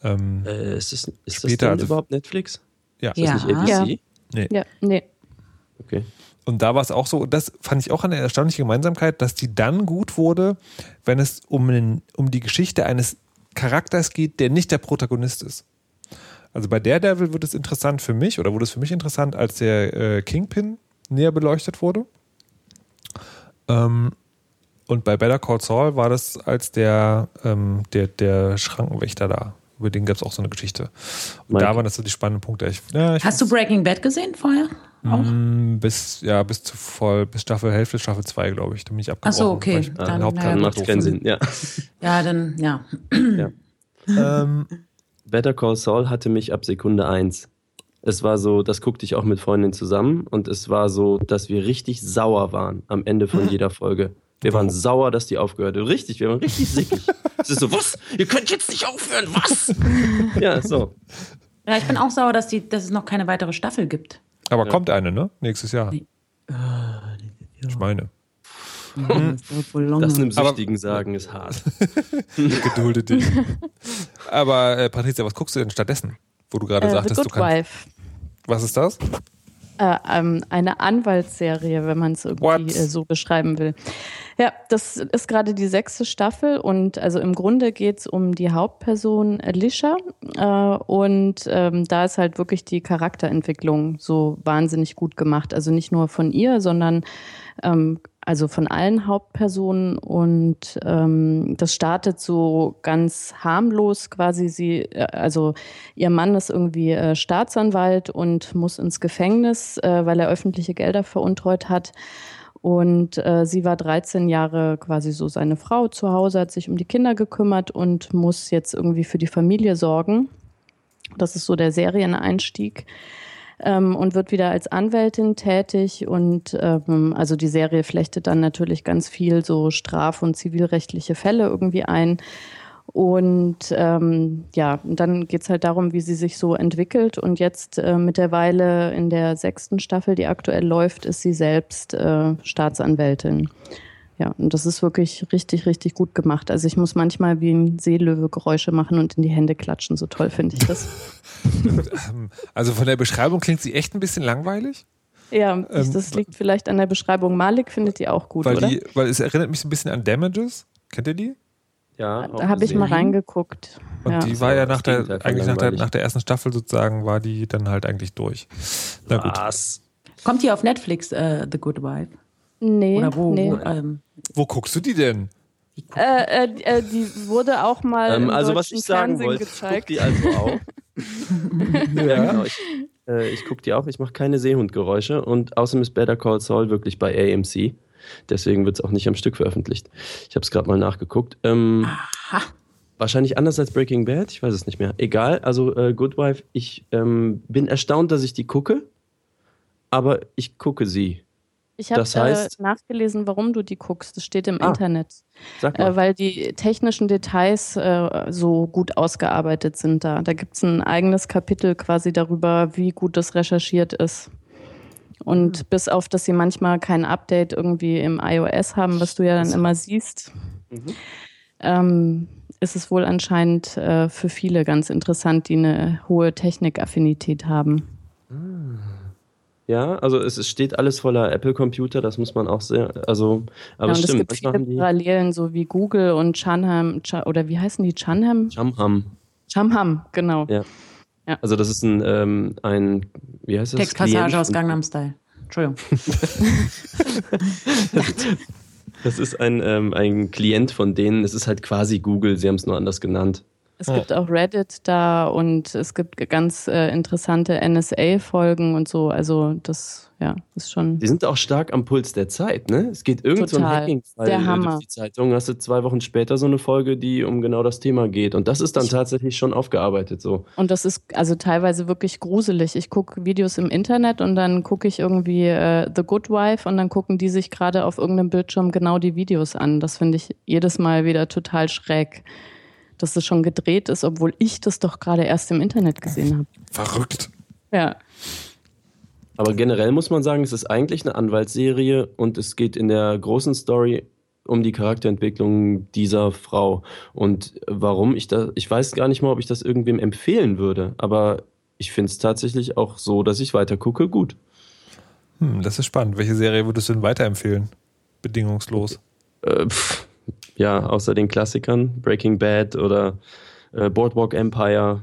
ähm, Äh, ist das, ist Später, das denn also- überhaupt Netflix? ja. Ist das nicht Ja. ABC? Nee. Ja, nee. Okay. Und da war es auch so, und das fand ich auch eine erstaunliche Gemeinsamkeit, dass die dann gut wurde, wenn es um, den, um die Geschichte eines Charakters geht, der nicht der Protagonist ist. Also bei Daredevil wird es interessant für mich, oder wurde es für mich interessant, als der äh, Kingpin näher beleuchtet wurde. Ähm, und bei Better Call Saul war das als der, ähm, der, der Schrankenwächter da. Über den gab es auch so eine Geschichte. Und Mike. da waren das so die spannenden Punkte. Ich, ja, ich Hast du Breaking Bad gesehen vorher? Auch? Mm, Bis, ja, bis zu voll, bis Staffel Hälfte, Staffel 2, glaube ich. Da bin ich abgebrochen. Ach so, okay. ich Dann, gut. Bock Macht keinen Sinn, ja. Ja, dann, ja. Ähm, Better Call Saul hatte mich ab Sekunde 1. Es war so, das guckte ich auch mit Freundinnen zusammen und es war so, dass wir richtig sauer waren am Ende von jeder Folge. Wir waren sauer, dass die aufgehört hat. Richtig, wir waren richtig sickig. Es ist so, was? Ihr könnt jetzt nicht aufhören, was? ja, so. Ja, ich bin auch sauer, dass, die, dass es noch keine weitere Staffel gibt. aber kommt eine, ne? Nächstes Jahr. Ich meine. Lange. Das einem Aber- Süchtigen sagen ist hart. Gedulde dich. Aber äh, Patricia, was guckst du denn stattdessen? Wo du gerade Äh, The sagtest, du Good kannst. Wife. Was ist das? Äh, ähm, eine Anwaltsserie, wenn man es irgendwie äh, so beschreiben will. Ja, das ist gerade die sechste Staffel und also im Grunde geht es um die Hauptperson Alicia äh, und ähm, da ist halt wirklich die Charakterentwicklung so wahnsinnig gut gemacht. Also nicht nur von ihr, sondern ähm, also von allen Hauptpersonen und ähm, das startet so ganz harmlos quasi. Sie, äh, also ihr Mann ist irgendwie äh, Staatsanwalt und muss ins Gefängnis, äh, weil er öffentliche Gelder veruntreut hat. Und äh, sie war 13 Jahre quasi so seine Frau zu Hause, hat sich um die Kinder gekümmert und muss jetzt irgendwie für die Familie sorgen. Das ist so der Serieneinstieg ähm, und wird wieder als Anwältin tätig. Und ähm, also die Serie flechtet dann natürlich ganz viel so straf- und zivilrechtliche Fälle irgendwie ein. Und ähm, ja, und dann geht's halt darum, wie sie sich so entwickelt. Und jetzt äh, mittlerweile in der sechsten Staffel, die aktuell läuft, ist sie selbst äh, Staatsanwältin. Ja, und das ist wirklich richtig, richtig gut gemacht. Also ich muss manchmal wie ein Seelöwe Geräusche machen und in die Hände klatschen. So toll finde ich das. Also von der Beschreibung klingt sie echt ein bisschen langweilig. Ja, Ähm, das liegt vielleicht an der Beschreibung. Malik findet die auch gut, Weil, oder? die, weil es erinnert mich so ein bisschen an Damages. Kennt ihr die? Ja, Da habe ich mal reingeguckt. Und Ja. die war ja nach der, eigentlich nach der, nach der ersten Staffel sozusagen, war die dann halt eigentlich durch. Na gut. Was? Kommt die auf Netflix, äh, The Good Wife? Nee, Oder wo? nee. wo ähm, Wo guckst du die denn? Äh, äh, äh, die wurde auch mal Ähm, im also was ich sagen Fernsehen wollte, ich guck gezeigt. die also auch. ja, genau. Ich, äh, ich gucke die auch. Ich mache keine Seehundgeräusche und außerdem ist Better Call Saul wirklich bei AMC. Deswegen wird es auch nicht am Stück veröffentlicht. Ich habe es gerade mal nachgeguckt. Ähm, wahrscheinlich anders als Breaking Bad. Ich weiß es nicht mehr. Egal. Also äh, Good Wife. Ich ähm, bin erstaunt, dass ich die gucke, aber ich gucke sie. Ich habe das heißt- äh, nachgelesen, warum du die guckst. Das steht im Ah, Internet. Äh, weil die technischen Details äh, so gut ausgearbeitet sind da. Da gibt es ein eigenes Kapitel quasi darüber, wie gut das recherchiert ist. Und Ah. bis auf, dass sie manchmal kein Update irgendwie im iOS haben, was du ja dann immer siehst, Mhm. ähm, ist es wohl anscheinend äh, für viele ganz interessant, die eine hohe Technikaffinität haben. Ja, also es, steht alles voller Apple-Computer, das muss man auch sehr, also, aber ja, und es stimmt, gibt viele Parallelen, so wie Google und Chanham, Cha oder wie heißen die? Chanham? Jamham. Chamham, genau. Ja. Also das ist ein, ähm, ein wie heißt das? Textpassage aus Gangnam Style. Entschuldigung. Das ist ein, ähm, ein Klient von denen, es ist halt quasi Google, sie haben es nur anders genannt. Es gibt auch Reddit da und es gibt ganz äh, interessante NSA-Folgen und so. Also das, ja, ist schon. Die sind auch stark am Puls der Zeit, ne? Es geht irgend so ein. Hacking-Fall Der Hammer. durch die Zeitung, hast du zwei Wochen später so eine Folge, die um genau das Thema geht. Und das ist dann tatsächlich schon aufgearbeitet so. Und das ist also teilweise wirklich gruselig. Ich gucke Videos im Internet und dann gucke ich irgendwie äh, The Good Wife und dann gucken die sich gerade auf irgendeinem Bildschirm genau die Videos an. Das finde ich jedes Mal wieder total schräg, dass es schon gedreht ist, obwohl ich das doch gerade erst im Internet gesehen habe. Verrückt. Ja. Aber generell muss man sagen, es ist eigentlich eine Anwaltsserie und es geht in der großen Story um die Charakterentwicklung dieser Frau. Und warum ich da, ich weiß gar nicht mal, ob ich das irgendwem empfehlen würde, aber ich finde es tatsächlich auch so, dass ich weiter gucke, gut. Hm, das ist spannend. Welche Serie würdest du denn weiterempfehlen? Bedingungslos. Äh, pff, ja, außer den Klassikern, Breaking Bad oder äh, Boardwalk Empire.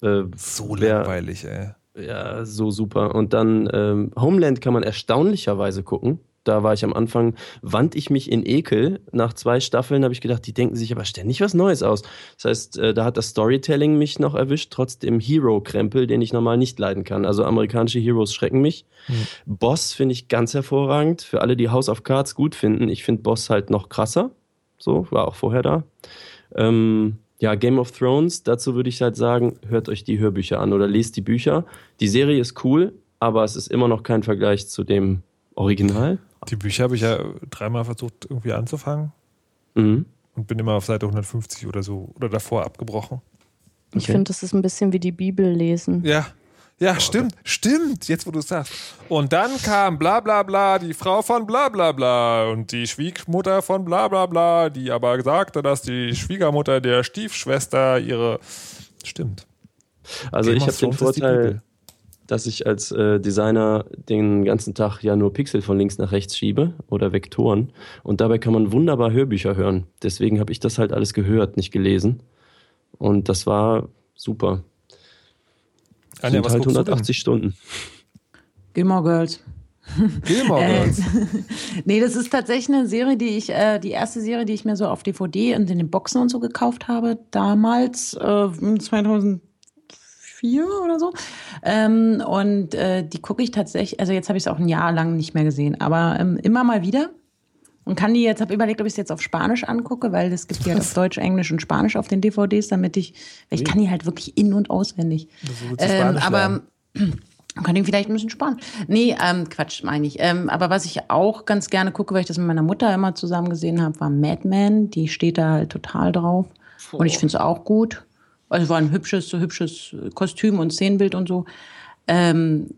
Äh, So langweilig, ey. Ja, so super. Und dann ähm, Homeland kann man erstaunlicherweise gucken. Da war ich am Anfang, wand ich mich in Ekel. Nach zwei Staffeln habe ich gedacht, die denken sich aber ständig was Neues aus. Das heißt, äh, da hat das Storytelling mich noch erwischt, trotz dem Hero-Krempel, den ich normal nicht leiden kann. Also amerikanische Heroes schrecken mich. Boss finde ich ganz hervorragend. Für alle, die House of Cards gut finden, ich finde Boss halt noch krasser. So, war auch vorher da. Ähm, ja, Game of Thrones, dazu würde ich halt sagen, hört euch die Hörbücher an oder lest die Bücher. Die Serie ist cool, aber es ist immer noch kein Vergleich zu dem Original. Die Bücher habe ich ja dreimal versucht irgendwie anzufangen Mhm. und bin immer auf Seite 150 oder so oder davor abgebrochen. Ich Okay. finde, das ist ein bisschen wie die Bibel lesen. Ja, Ja, stimmt, stimmt, jetzt wo du es sagst. Und dann kam bla bla bla, die Frau von bla bla bla und die Schwiegermutter von bla bla bla, die aber sagte, dass die Schwiegermutter der Stiefschwester ihre. Stimmt. Also Game ich habe den Vorteil, dass ich als äh, Designer den ganzen Tag ja nur Pixel von links nach rechts schiebe oder Vektoren. Und dabei kann man wunderbar Hörbücher hören. Deswegen habe ich das halt alles gehört, nicht gelesen. Und das war super. Anja, Sind was halt guckst du denn? 180 Stunden. Gilmore Girls. Gilmore Äh, Girls. Nee, das ist tatsächlich eine Serie, die ich, äh, die erste Serie, die ich mir so auf DVD und in den Boxen und so gekauft habe, damals, äh, 2004 oder so. Ähm, und äh, die gucke ich tatsächlich, also jetzt habe ich es auch ein Jahr lang nicht mehr gesehen, aber ähm, immer mal wieder. Und kann die jetzt, habe überlegt, ob ich es jetzt auf Spanisch angucke, weil es gibt die halt auf Deutsch, Englisch und Spanisch auf den DVDs, damit ich, weil ich kann die halt wirklich in- und auswendig. Ähm, aber lernen. kann ihn vielleicht ein bisschen sparen. Nee, ähm, Quatsch, meine ich. Ähm, aber was ich auch ganz gerne gucke, weil ich das mit meiner Mutter immer zusammen gesehen habe, war Mad Men. Die steht da halt total drauf. Und ich finde es auch gut. Also war ein hübsches, so hübsches Kostüm und Szenenbild und so. Ähm,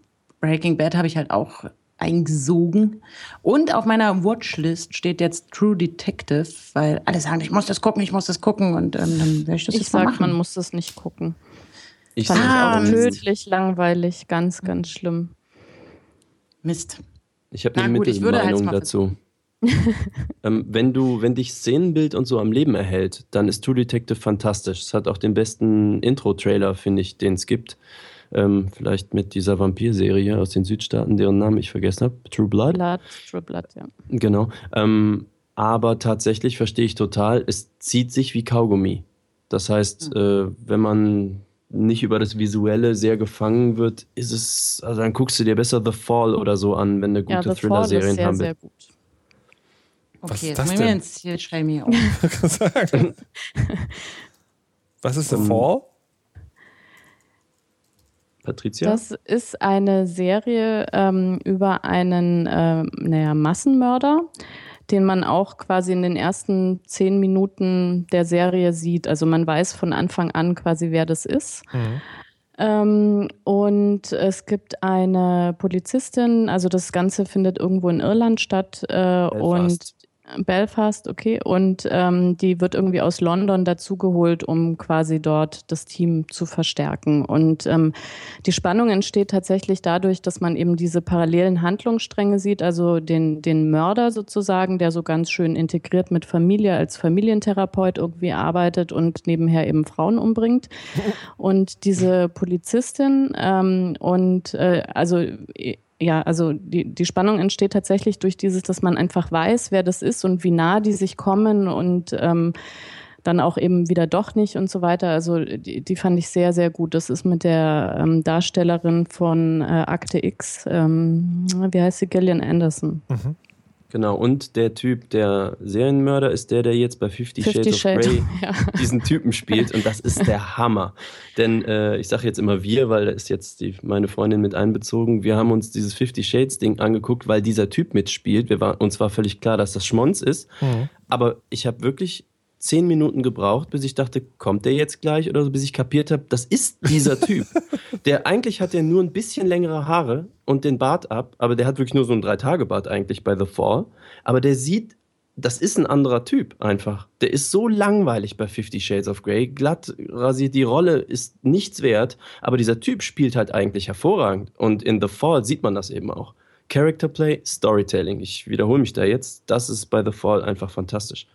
Breaking Bad habe ich halt auch eingesogen. Und auf meiner Watchlist steht jetzt True Detective, weil alle sagen, ich muss das gucken, ich muss das gucken. Und ähm, dann werde ich das Ich jetzt mal sag, machen. man muss das nicht gucken. Ich Fand Ah, auch nicht. tödlich langweilig, ganz, ganz schlimm. Mist. Ich habe Na eine gut, würde halt Mittelmeinung mal dazu. ähm, wenn du, wenn dich Szenenbild und so am Leben erhält, dann ist True Detective fantastisch. Es hat auch den besten Intro-Trailer, finde ich, den es gibt. Ähm, vielleicht mit dieser Vampir-Serie aus den Südstaaten, deren Namen ich vergessen habe. True Blood. Blood, True Blood, ja. Genau. Ähm, aber tatsächlich verstehe ich total, es zieht sich wie Kaugummi. Das heißt, äh, wenn man nicht über das Visuelle sehr gefangen wird, ist es, also dann guckst du dir besser The Fall oder so an, wenn du Ja, gute ist Thriller-Serien haben sehr willst. gut. Was Okay, ist jetzt das machen wir denn? jetzt hier schreibe mir auf. Was ist The Ähm, Fall? Patricia? Das ist eine Serie ähm, über einen ähm, naja, Massenmörder, den man auch quasi in den ersten zehn Minuten der Serie sieht. Also man weiß von Anfang an quasi, wer das ist. Mhm. Ähm, und es gibt eine Polizistin, also das Ganze findet irgendwo in Irland statt äh, und Belfast, okay. Und ähm, die wird irgendwie aus London dazugeholt, um quasi dort das Team zu verstärken. Und ähm, die Spannung entsteht tatsächlich dadurch, dass man eben diese parallelen Handlungsstränge sieht, also den, den Mörder sozusagen, der so ganz schön integriert mit Familie als Familientherapeut irgendwie arbeitet und nebenher eben Frauen umbringt. Und diese Polizistin ähm, und äh, also ja, also die, die Spannung entsteht tatsächlich durch dieses, dass man einfach weiß, wer das ist und wie nah die sich kommen und ähm, dann auch eben wieder doch nicht und so weiter. Also die, die fand ich sehr, sehr gut. Das ist mit der ähm, Darstellerin von äh, Akte X, ähm, wie heißt sie, Gillian Anderson. Genau, und der Typ, der Serienmörder, ist der, der jetzt bei Fifty, Fifty Shades of Shades, Grey ja. diesen Typen spielt. Und das ist der Hammer. Denn äh, ich sage jetzt immer wir, weil da ist jetzt die, meine Freundin mit einbezogen. Wir haben uns dieses Fifty Shades Ding angeguckt, weil dieser Typ mitspielt. Wir war, uns war völlig klar, dass das Schmonz ist. Aber ich habe wirklich zehn Minuten gebraucht, bis ich dachte, kommt der jetzt gleich oder so, bis ich kapiert habe, das ist dieser Typ. Der eigentlich hat der nur ein bisschen längere Haare und den Bart ab, aber der hat wirklich nur so einen Drei-Tage-Bart eigentlich bei The Fall. Aber der sieht, das ist ein anderer Typ einfach. Der ist so langweilig bei Fifty Shades of Grey, glatt rasiert, die Rolle ist nichts wert, aber dieser Typ spielt halt eigentlich hervorragend. Und in The Fall sieht man das eben auch. Character Play, Storytelling. Ich wiederhole mich da jetzt. Das ist bei The Fall einfach fantastisch.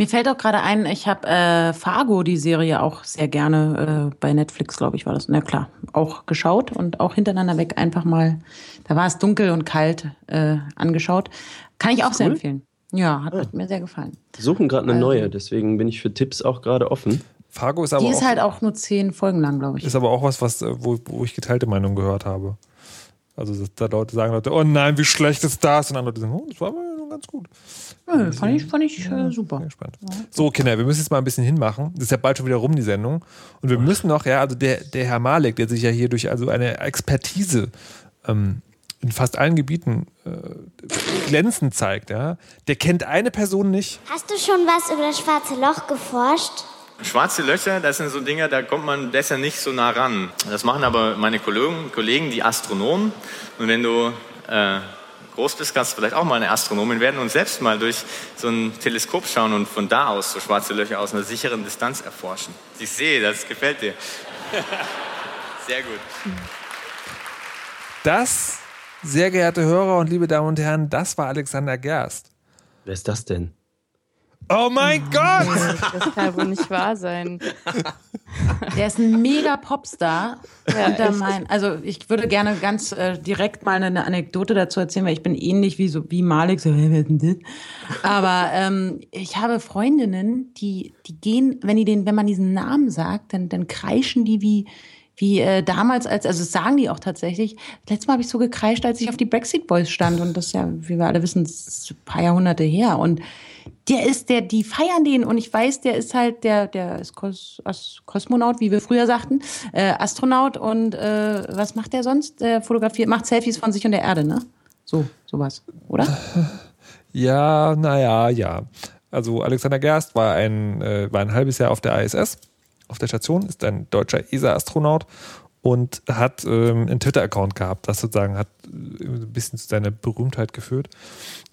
Mir fällt auch gerade ein, ich habe äh, Fargo, die Serie, auch sehr gerne äh, bei Netflix, glaube ich, war das. Na klar, auch geschaut und auch hintereinander weg einfach mal, da war es dunkel und kalt, äh, angeschaut. Kann ich auch sehr cool? empfehlen. Ja, hat mir sehr gefallen. Suchen gerade eine neue, deswegen bin ich für Tipps auch gerade offen. Fargo ist aber, Die ist auch, halt auch nur zehn Folgen lang, glaube ich. ist aber auch was, was äh, wo, wo ich geteilte Meinung gehört habe. Also dass da Leute sagen Leute, oh nein, wie schlecht ist das? Und andere Leute sagen, oh, das war ganz gut. Nö, fand ich, fand ich äh, super. Bin gespannt. So, Kinder, wir müssen jetzt mal ein bisschen hinmachen. Das ist ja bald schon wieder rum, die Sendung. Und wir müssen noch, ja, also der, der Herr Malek, der sich ja hier durch also eine Expertise ähm, in fast allen Gebieten äh, glänzend zeigt, ja, der kennt eine Person nicht. Hast du schon was über das schwarze Loch geforscht? Schwarze Löcher, das sind so Dinge, da kommt man besser nicht so nah ran. Das machen aber meine Kollegen, Kollegen die Astronomen. Und wenn du äh, groß bist, kannst du vielleicht auch mal eine Astronomin werden und selbst mal durch so ein Teleskop schauen und von da aus so schwarze Löcher aus einer sicheren Distanz erforschen. Ich sehe, das gefällt dir. Sehr gut. Das, sehr geehrte Hörer und liebe Damen und Herren, das war Alexander Gerst. Wer ist das denn? Oh mein Gott! Das kann wohl nicht wahr sein. Der ist ein mega Popstar. Ja, mein, also ich würde gerne ganz äh, direkt mal eine Anekdote dazu erzählen, weil ich bin ähnlich wie so wie Malik, so hey, wer ist denn das? Aber ähm, ich habe Freundinnen, die die gehen, wenn die den, wenn man diesen Namen sagt, dann dann kreischen die wie wie äh, damals als, also das sagen die auch tatsächlich. Letztes Mal habe ich so gekreischt, als ich auf die Backstreet Boys stand und das ist ja, wie wir alle wissen, ein paar Jahrhunderte her und der ist der, die feiern den und ich weiß, der ist halt der, der ist Kos, Kosmonaut, wie wir früher sagten, äh, Astronaut und äh, was macht der sonst? Äh, fotografiert, macht Selfies von sich und der Erde, ne? So, sowas, oder? Ja, naja, ja. Also Alexander Gerst war ein, äh, war ein halbes Jahr auf der ISS, auf der Station, ist ein deutscher ESA-Astronaut und hat ähm, einen Twitter-Account gehabt, das sozusagen hat äh, ein bisschen zu seiner Berühmtheit geführt.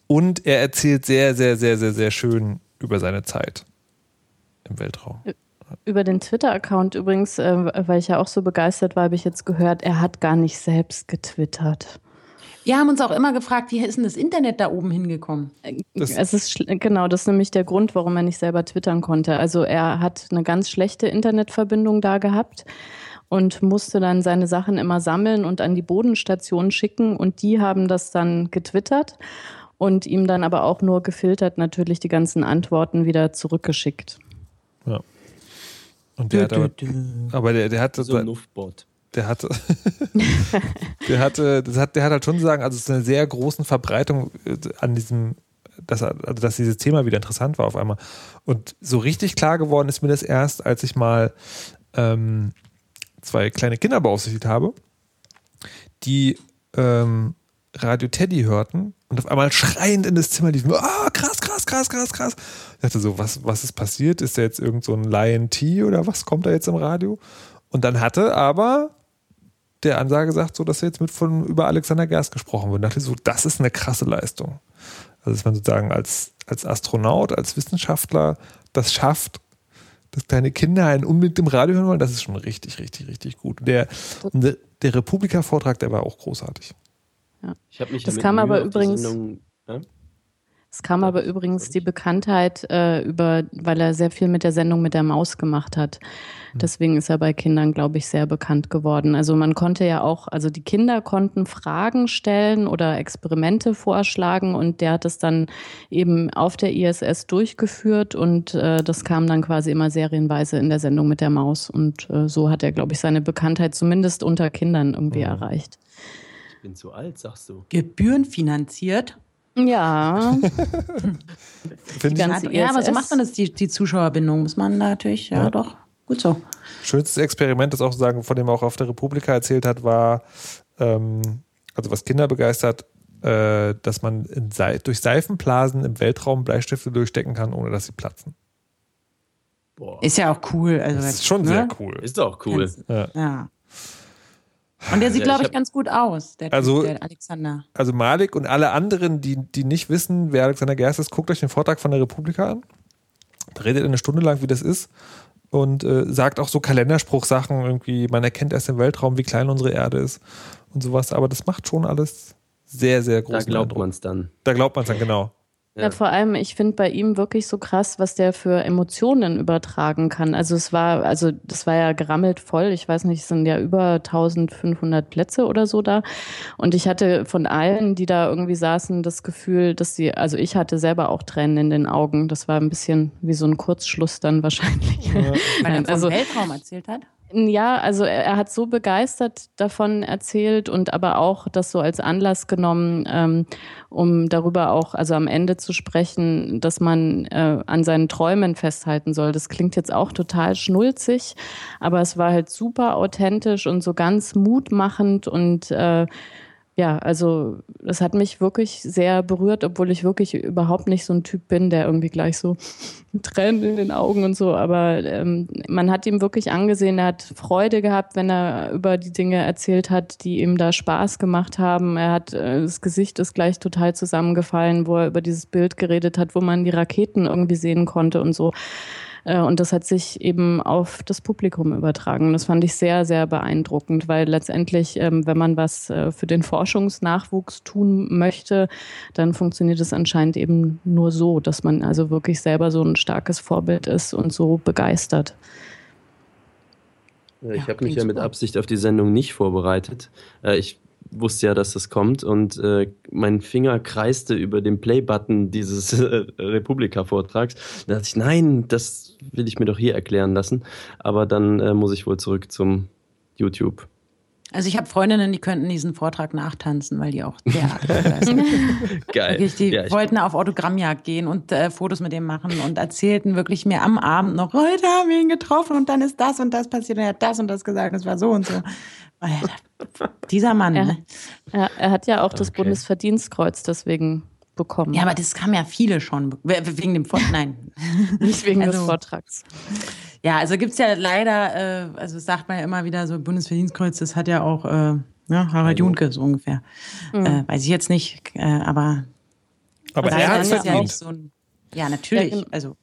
Und er erzählt sehr, sehr, sehr, sehr, sehr schön über seine Zeit im Weltraum. Über den Twitter-Account übrigens, äh, weil ich ja auch so begeistert war, habe ich jetzt gehört, er hat gar nicht selbst getwittert. Wir haben uns auch immer gefragt, wie ist denn das Internet da oben hingekommen? Das- es ist genau, das ist nämlich der Grund, warum er nicht selber twittern konnte. Also er hat eine ganz schlechte Internetverbindung da gehabt und musste dann seine Sachen immer sammeln und an die Bodenstation schicken und die haben das dann getwittert und ihm dann aber auch nur gefiltert natürlich die ganzen Antworten wieder zurückgeschickt. Ja. Und der hat aber, aber der, der hatte So ein Nuffbot. der hatte, der hatte, das hat, der hat halt schon sagen, also es ist eine sehr großen Verbreitung äh, an diesem, dass, also dass dieses Thema wieder interessant war auf einmal. Und so richtig klar geworden ist mir das erst, als ich mal ähm, zwei kleine Kinder beaufsichtigt habe, die ähm, Radio Teddy hörten und auf einmal schreiend in das Zimmer liefen. Ah, krass, krass, krass, krass, krass. Ich dachte so, was, was ist passiert? Ist da jetzt irgend so ein Lion T oder was kommt da jetzt im Radio? Und dann hatte aber der Ansage gesagt, so dass jetzt mit von über Alexander Gerst gesprochen wird. Und dachte so, das ist eine krasse Leistung. Also dass man sozusagen als, als Astronaut, als Wissenschaftler das schafft, dass kleine Kinder einen unbedingt im Radio hören wollen, das ist schon richtig, richtig, richtig gut. Der, der, der Republika-Vortrag, der war auch großartig. Ich habe mich Das kam aber übrigens- Sendung- ja? Es kam aber übrigens die Bekanntheit äh, über, weil er sehr viel mit der Sendung mit der Maus gemacht hat. Deswegen ist er bei Kindern, glaube ich, sehr bekannt geworden. Also man konnte ja auch, also die Kinder konnten Fragen stellen oder Experimente vorschlagen und der hat es dann eben auf der ISS durchgeführt und äh, das kam dann quasi immer serienweise in der Sendung mit der Maus und äh, so hat er, glaube ich, seine Bekanntheit zumindest unter Kindern irgendwie erreicht. Ich bin zu alt, sagst du. Gebührenfinanziert. Ja, Finde ich Ja, aber so ISS. macht man das, die, die Zuschauerbindung. Muss man natürlich, ja, Ja. doch. Gut so. schönstes Experiment, das auch sagen, von dem er auch auf der Republika erzählt hat, war, ähm, also was Kinder begeistert, äh, dass man in Sei durch Seifenblasen im Weltraum Bleistifte durchstecken kann, ohne dass sie platzen. Boah. Ist ja auch cool. Also, Das ist schon ne? sehr cool. Ist doch cool. Ja. Ja. Und der sieht, Ja, glaube ich ich, hab- ganz gut aus, der, Also- typ, der Alexander. Also Malik und alle anderen, die, die nicht wissen, wer Alexander Gerst ist, guckt euch den Vortrag von der Republika an. Da redet er eine Stunde lang, wie das ist. Und äh, sagt auch so Kalenderspruchsachen, irgendwie, man erkennt erst im Weltraum, wie klein unsere Erde ist und sowas. Aber das macht schon alles sehr, sehr groß. Da glaubt man es dann. Da glaubt man es dann, genau. Ja, vor allem, ich finde bei ihm wirklich so krass, was der für Emotionen übertragen kann. Also es war, also das war ja gerammelt voll. Ich weiß nicht, es sind ja über 1500 Plätze oder so da. Und ich hatte von allen, die da irgendwie saßen, das Gefühl, dass sie, also ich hatte selber auch Tränen in den Augen. Das war ein bisschen wie so ein Kurzschluss dann wahrscheinlich. Weil er Nein, vom also Weltraum erzählt hat. Ja, also er, er hat so begeistert davon erzählt und aber auch das so als Anlass genommen, ähm, um darüber auch, also am Ende zu sprechen, dass man äh, an seinen Träumen festhalten soll. Das klingt jetzt auch total schnulzig, aber es war halt super authentisch und so ganz mutmachend und äh, ja, also das hat mich wirklich sehr berührt, obwohl ich wirklich überhaupt nicht so ein Typ bin, der irgendwie gleich so Tränen in den Augen und so. Aber ähm, man hat ihm wirklich angesehen, er hat Freude gehabt, wenn er über die Dinge erzählt hat, die ihm da Spaß gemacht haben. Er hat äh, das Gesicht ist gleich total zusammengefallen, wo er über dieses Bild geredet hat, wo man die Raketen irgendwie sehen konnte und so. Äh, und das hat sich eben auf das Publikum übertragen. Das fand ich sehr, sehr beeindruckend, weil letztendlich, ähm, wenn man was äh, für den Forschungsnachwuchs tun möchte, dann funktioniert es anscheinend eben nur so, dass man also wirklich selber so ein starkes Vorbild ist und so begeistert. Ich habe mich ja mit Absicht auf die Sendung nicht vorbereitet. Äh, ich wusste ja, dass das kommt und äh, mein Finger kreiste über den Play-Button dieses äh, Republika-Vortrags. Da dachte ich, nein, das will ich mir doch hier erklären lassen. Aber dann äh, muss ich wohl zurück zum YouTube. Also ich habe Freundinnen, die könnten diesen Vortrag nachtanzen, weil die auch derart sind. Geil. Wirklich, die Ja, wollten auf Autogrammjagd gehen und äh, Fotos mit dem machen und erzählten wirklich mir am Abend noch, heute haben wir ihn getroffen und dann ist das und das passiert und er hat das und das gesagt, es war so und so. Alter, dieser Mann, Ja. ne? Er, er hat ja auch das Okay. Bundesverdienstkreuz deswegen bekommen. Ja, aber das kam ja viele schon. We- Wegen dem Vortrag, nein. nicht wegen des also- Vortrags. Ja, also gibt's ja leider, äh, also sagt man ja immer wieder so, Bundesverdienstkreuz, das hat ja auch äh, ja, Harald Junke so ungefähr. Äh, weiß ich jetzt nicht, äh, aber Aber also er hat es ist ja verdient. nicht so ein, ja, natürlich. Ja. Also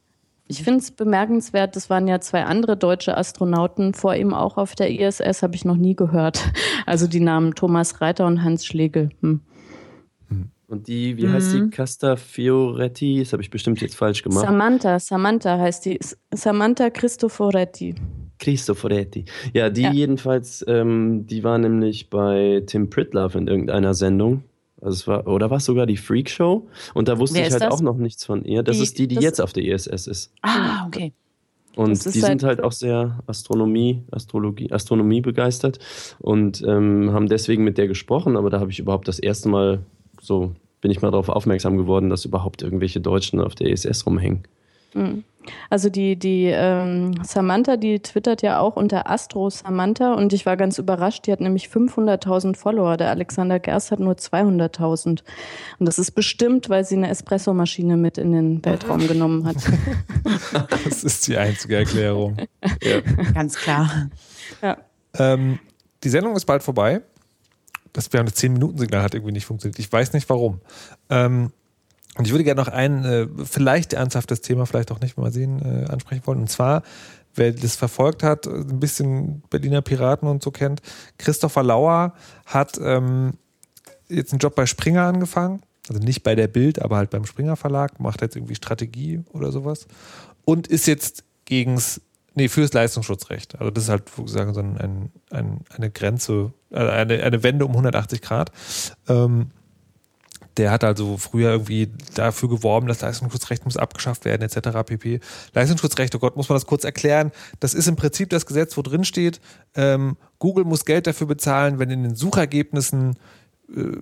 Ich finde es bemerkenswert, das waren ja zwei andere deutsche Astronauten vor ihm auch auf der ISS, habe ich noch nie gehört. Also die Namen Thomas Reiter und Hans Schlegel. Hm. Und die, wie heißt Mhm. die? Casta Fioretti? Das habe ich bestimmt jetzt falsch gemacht. Samantha, Samantha heißt die. Samantha Cristoforetti. Cristoforetti. Ja, die Ja. jedenfalls, ähm, die war nämlich bei Tim Pritlove in irgendeiner Sendung. Also es war, oder war es sogar die Freak Show? Und da wusste Wer ich halt das? auch noch nichts von ihr. Das Die- ist die, die jetzt auf der ISS ist. ah, okay. Und die sind halt- halt auch sehr Astronomie, Astrologie, Astronomie begeistert und ähm, haben deswegen mit der gesprochen, aber da habe ich überhaupt das erste Mal so, bin ich mal darauf aufmerksam geworden, dass überhaupt irgendwelche Deutschen auf der ISS rumhängen. Also die, die ähm, Samantha, die twittert ja auch unter Astro Samantha und ich war ganz überrascht, die hat nämlich 500.000 Follower. Der Alexander Gerst hat nur 200.000. Und das ist bestimmt, weil sie eine Espressomaschine mit in den Weltraum genommen hat. Das ist die einzige Erklärung. Ganz klar. ja. Ähm, die Sendung ist bald vorbei. Das wir haben das 10-Minuten-Signal hat irgendwie nicht funktioniert. Ich weiß nicht warum. Ähm, und ich würde gerne noch ein äh, vielleicht ernsthaftes Thema, vielleicht auch nicht, mal sehen, äh, ansprechen wollen. Und zwar, wer das verfolgt hat, ein bisschen Berliner Piraten und so kennt, Christopher Lauer hat ähm, jetzt einen Job bei Springer angefangen. Also nicht bei der Bild, aber halt beim Springer Verlag, macht jetzt irgendwie Strategie oder sowas. Und ist jetzt gegens, nee, fürs Leistungsschutzrecht. Also das ist halt, gesagt, so ein, ein, ein, eine Grenze, also eine, eine Wende um 180 Grad. Ähm, der hat also früher irgendwie dafür geworben, das Leistungsschutzrecht muss abgeschafft werden, etc. pp. Leistungsschutzrecht, oh Gott, muss man das kurz erklären. Das ist im Prinzip das Gesetz, wo drin steht, ähm, Google muss Geld dafür bezahlen, wenn in den Suchergebnissen äh,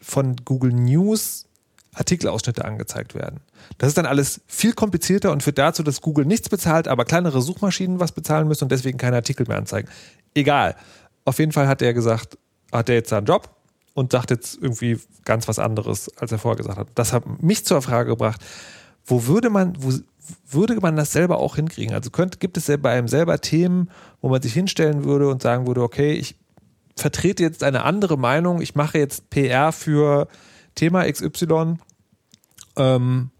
von Google News Artikelausschnitte angezeigt werden. Das ist dann alles viel komplizierter und führt dazu, dass Google nichts bezahlt, aber kleinere Suchmaschinen was bezahlen müssen und deswegen keine Artikel mehr anzeigen. Egal. Auf jeden Fall hat er gesagt, hat er jetzt seinen Job und sagt jetzt irgendwie ganz was anderes, als er vorher gesagt hat. Das hat mich zur Frage gebracht, wo würde man, wo würde man das selber auch hinkriegen? Also könnte, gibt es bei einem selber Themen, wo man sich hinstellen würde und sagen würde, okay, ich vertrete jetzt eine andere Meinung, ich mache jetzt PR für Thema XY ähm,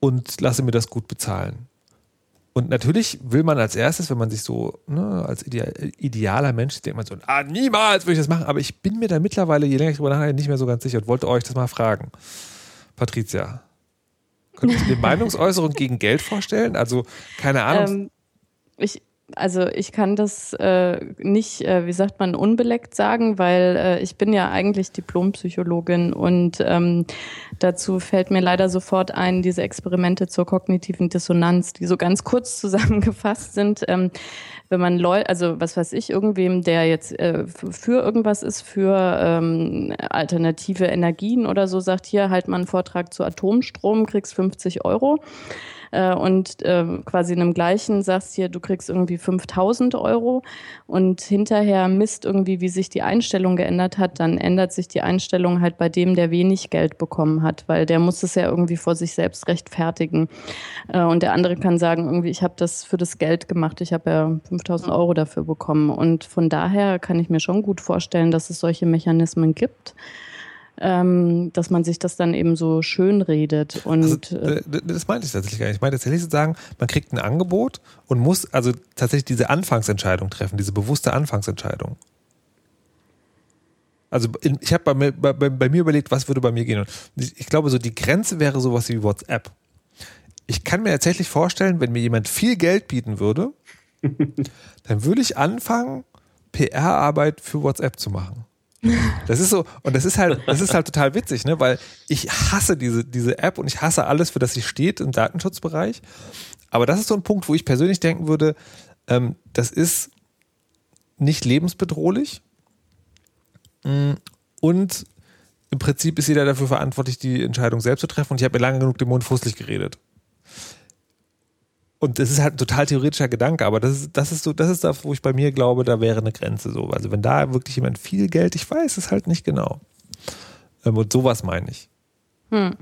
und lasse mir das gut bezahlen. Und natürlich will man als erstes, wenn man sich so ne, als idea idealer Mensch denkt man so, ah, niemals würde ich das machen. Aber ich bin mir da mittlerweile, je länger ich drüber nachdenke, nicht mehr so ganz sicher und wollte euch das mal fragen. Patricia, könntest du dir Meinungsäußerung gegen Geld vorstellen? Also, keine Ahnung. Ähm, ich, also ich kann das äh, nicht, äh, wie sagt man, unbeleckt sagen, weil äh, ich bin ja eigentlich Diplompsychologin und ähm, dazu fällt mir leider sofort ein, diese Experimente zur kognitiven Dissonanz, die so ganz kurz zusammengefasst sind. Ähm, wenn man Leute, also was weiß ich, irgendwem, der jetzt äh, für irgendwas ist, für ähm, alternative Energien oder so, sagt, hier halt mal einen Vortrag zu Atomstrom, kriegst 50 Euro äh, und äh, quasi in einem gleichen sagst hier, du kriegst irgendwie 5000 Euro und hinterher misst irgendwie, wie sich die Einstellung geändert hat, dann ändert sich die Einstellung halt bei dem, der wenig Geld bekommen hat, weil der muss es ja irgendwie vor sich selbst rechtfertigen. Äh, und der andere kann sagen, irgendwie, ich habe das für das Geld gemacht, ich habe ja 5000 Euro dafür bekommen. Und von daher kann ich mir schon gut vorstellen, dass es solche Mechanismen gibt ähm, dass man sich das dann eben so schön redet. Und, also, äh, das meinte ich tatsächlich gar nicht. Ich meine tatsächlich zu sagen, man kriegt ein Angebot und muss also tatsächlich diese Anfangsentscheidung treffen, diese bewusste Anfangsentscheidung. Also ich habe bei, bei, bei, mir überlegt, was würde bei mir gehen. Und ich glaube, so die Grenze wäre sowas wie WhatsApp. Ich kann mir tatsächlich vorstellen, wenn mir jemand viel Geld bieten würde, dann würde ich anfangen, PR-Arbeit für WhatsApp zu machen. Das ist so, und das ist halt, das ist halt total witzig, ne? Weil ich hasse diese, diese App und ich hasse alles, für das sie steht im Datenschutzbereich. Aber das ist so ein Punkt, wo ich persönlich denken würde, ähm, das ist nicht lebensbedrohlich. Mm, und im Prinzip ist jeder dafür verantwortlich, die Entscheidung selbst zu treffen. Und ich habe mir lange genug den Mund fußlich geredet. Und das ist halt ein total theoretischer Gedanke, aber das ist, das ist so, das ist das, wo ich bei mir glaube, da wäre eine Grenze so. Also wenn da wirklich jemand viel Geld, ich weiß es halt nicht genau. Ähm, und sowas meine ich. Hm.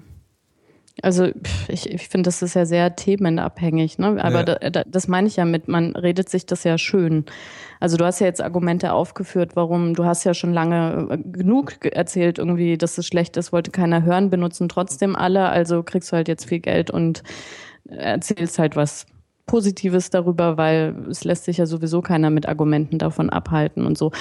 Also ich, ich finde, das ist ja sehr themenabhängig, ne? Aber ja. da, da, das meine ich ja mit, man redet sich das ja schön. Also du hast ja jetzt Argumente aufgeführt, warum, du hast ja schon lange äh, genug erzählt, irgendwie, dass es schlecht ist, wollte keiner hören, benutzen trotzdem alle, also kriegst du halt jetzt viel Geld und erzählst halt was Positives darüber, weil es lässt sich ja sowieso keiner mit Argumenten davon abhalten und so.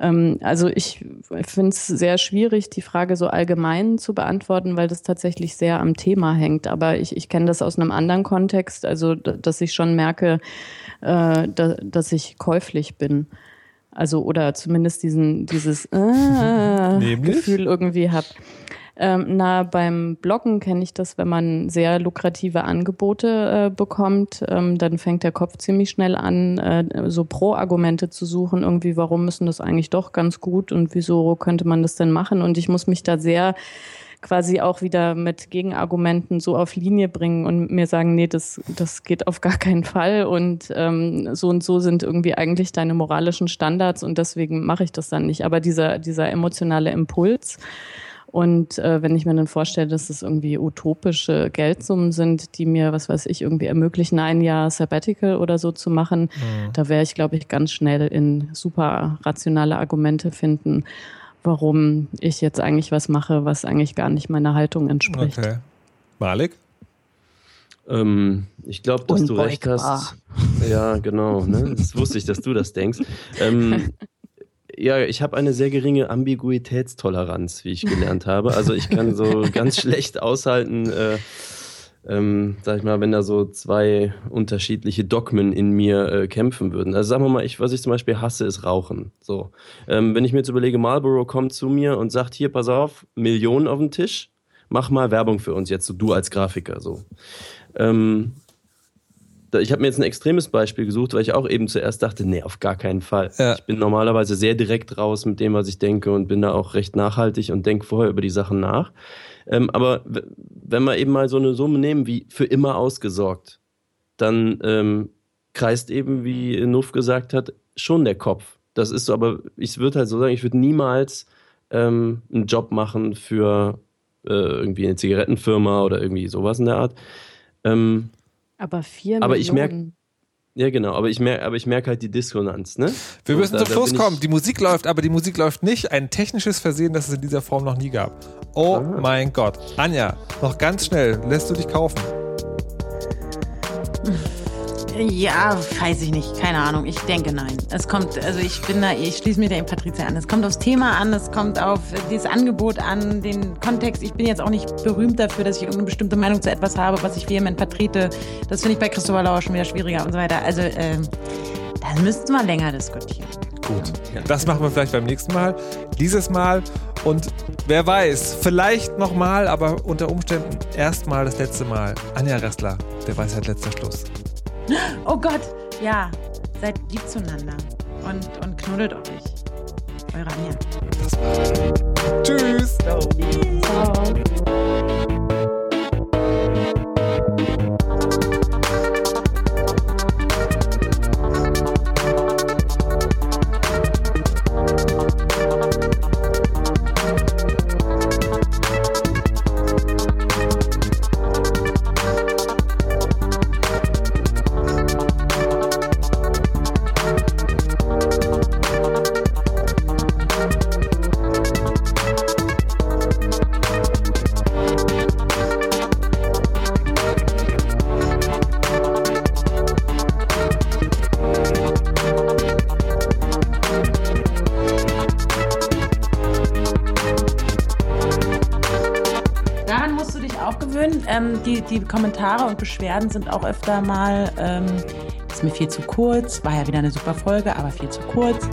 Ähm, also ich finde es sehr schwierig, die Frage so allgemein zu beantworten, weil das tatsächlich sehr am Thema hängt. Aber ich, ich kenne das aus einem anderen Kontext, also dass ich schon merke, äh, da, dass ich käuflich bin. Also oder zumindest diesen, dieses äh, Gefühl irgendwie habe. Ähm, na, beim Bloggen kenne ich das, wenn man sehr lukrative Angebote äh, bekommt, ähm, dann fängt der Kopf ziemlich schnell an, äh, so Pro-Argumente zu suchen, irgendwie, warum müssen das eigentlich doch ganz gut und wieso könnte man das denn machen? Und ich muss mich da sehr quasi auch wieder mit Gegenargumenten so auf Linie bringen und mir sagen, nee, das, das geht auf gar keinen Fall und ähm, so und so sind irgendwie eigentlich deine moralischen Standards und deswegen mache ich das dann nicht. Aber dieser, dieser emotionale Impuls, und äh, wenn ich mir dann vorstelle, dass es irgendwie utopische Geldsummen sind, die mir, was weiß ich, irgendwie ermöglichen, ein Jahr Sabbatical oder so zu machen, mhm. da wäre ich, glaube ich, ganz schnell in super rationale Argumente finden, warum ich jetzt eigentlich was mache, was eigentlich gar nicht meiner Haltung entspricht. Okay. Malik? Ähm, ich glaube, dass du recht hast. Ja, genau. Ne? Das wusste ich, dass du das denkst. Ähm, ja, ich habe eine sehr geringe Ambiguitätstoleranz, wie ich gelernt habe. Also ich kann so ganz schlecht aushalten, äh, ähm, sag ich mal, wenn da so zwei unterschiedliche Dogmen in mir äh, kämpfen würden. Also sagen wir mal, ich, was ich zum Beispiel hasse, ist Rauchen. So, ähm, wenn ich mir jetzt überlege, Marlboro kommt zu mir und sagt, hier, pass auf, Millionen auf den Tisch, mach mal Werbung für uns jetzt, so du als Grafiker, so. Ähm, ich habe mir jetzt ein extremes Beispiel gesucht, weil ich auch eben zuerst dachte, nee, auf gar keinen Fall. Ja. Ich bin normalerweise sehr direkt raus mit dem, was ich denke und bin da auch recht nachhaltig und denke vorher über die Sachen nach. Ähm, aber wenn wir eben mal so eine Summe nehmen wie für immer ausgesorgt, dann ähm, kreist eben, wie Nuff gesagt hat, schon der Kopf. Das ist so, aber ich würde halt so sagen, ich würde niemals ähm, einen Job machen für äh, irgendwie eine Zigarettenfirma oder irgendwie sowas in der Art. Ähm, aber vier aber Ich merke, ja, genau, aber ich merke aber ich halt die Dissonanz, ne? Wir müssen da, zum Schluss kommen. Die Musik läuft, aber die Musik läuft nicht. Ein technisches Versehen, das es in dieser Form noch nie gab. Oh ah. mein Gott. Anja, noch ganz schnell, lässt du dich kaufen? Ja, weiß ich nicht. Keine Ahnung. Ich denke nein. Es kommt, also ich bin da, ich schließe mir da in Patricia an. Es kommt aufs Thema an, es kommt auf dieses Angebot an, den Kontext. Ich bin jetzt auch nicht berühmt dafür, dass ich irgendeine bestimmte Meinung zu etwas habe, was ich vehement vertrete. Das finde ich bei Christopher Lauer schon wieder schwieriger und so weiter. Also, äh, da müssten wir länger diskutieren. Gut, das machen wir vielleicht beim nächsten Mal. Dieses Mal und wer weiß, vielleicht nochmal, aber unter Umständen erstmal das letzte Mal. Anja Ressler, der weiß halt letzter Schluss. Oh Gott, ja. Seid lieb zueinander und, und knuddelt euch. Eure Anja. Tschüss. Ciao. Ciao. Die, die Kommentare und Beschwerden sind auch öfter mal, ähm, ist mir viel zu kurz, war ja wieder eine super Folge, aber viel zu kurz.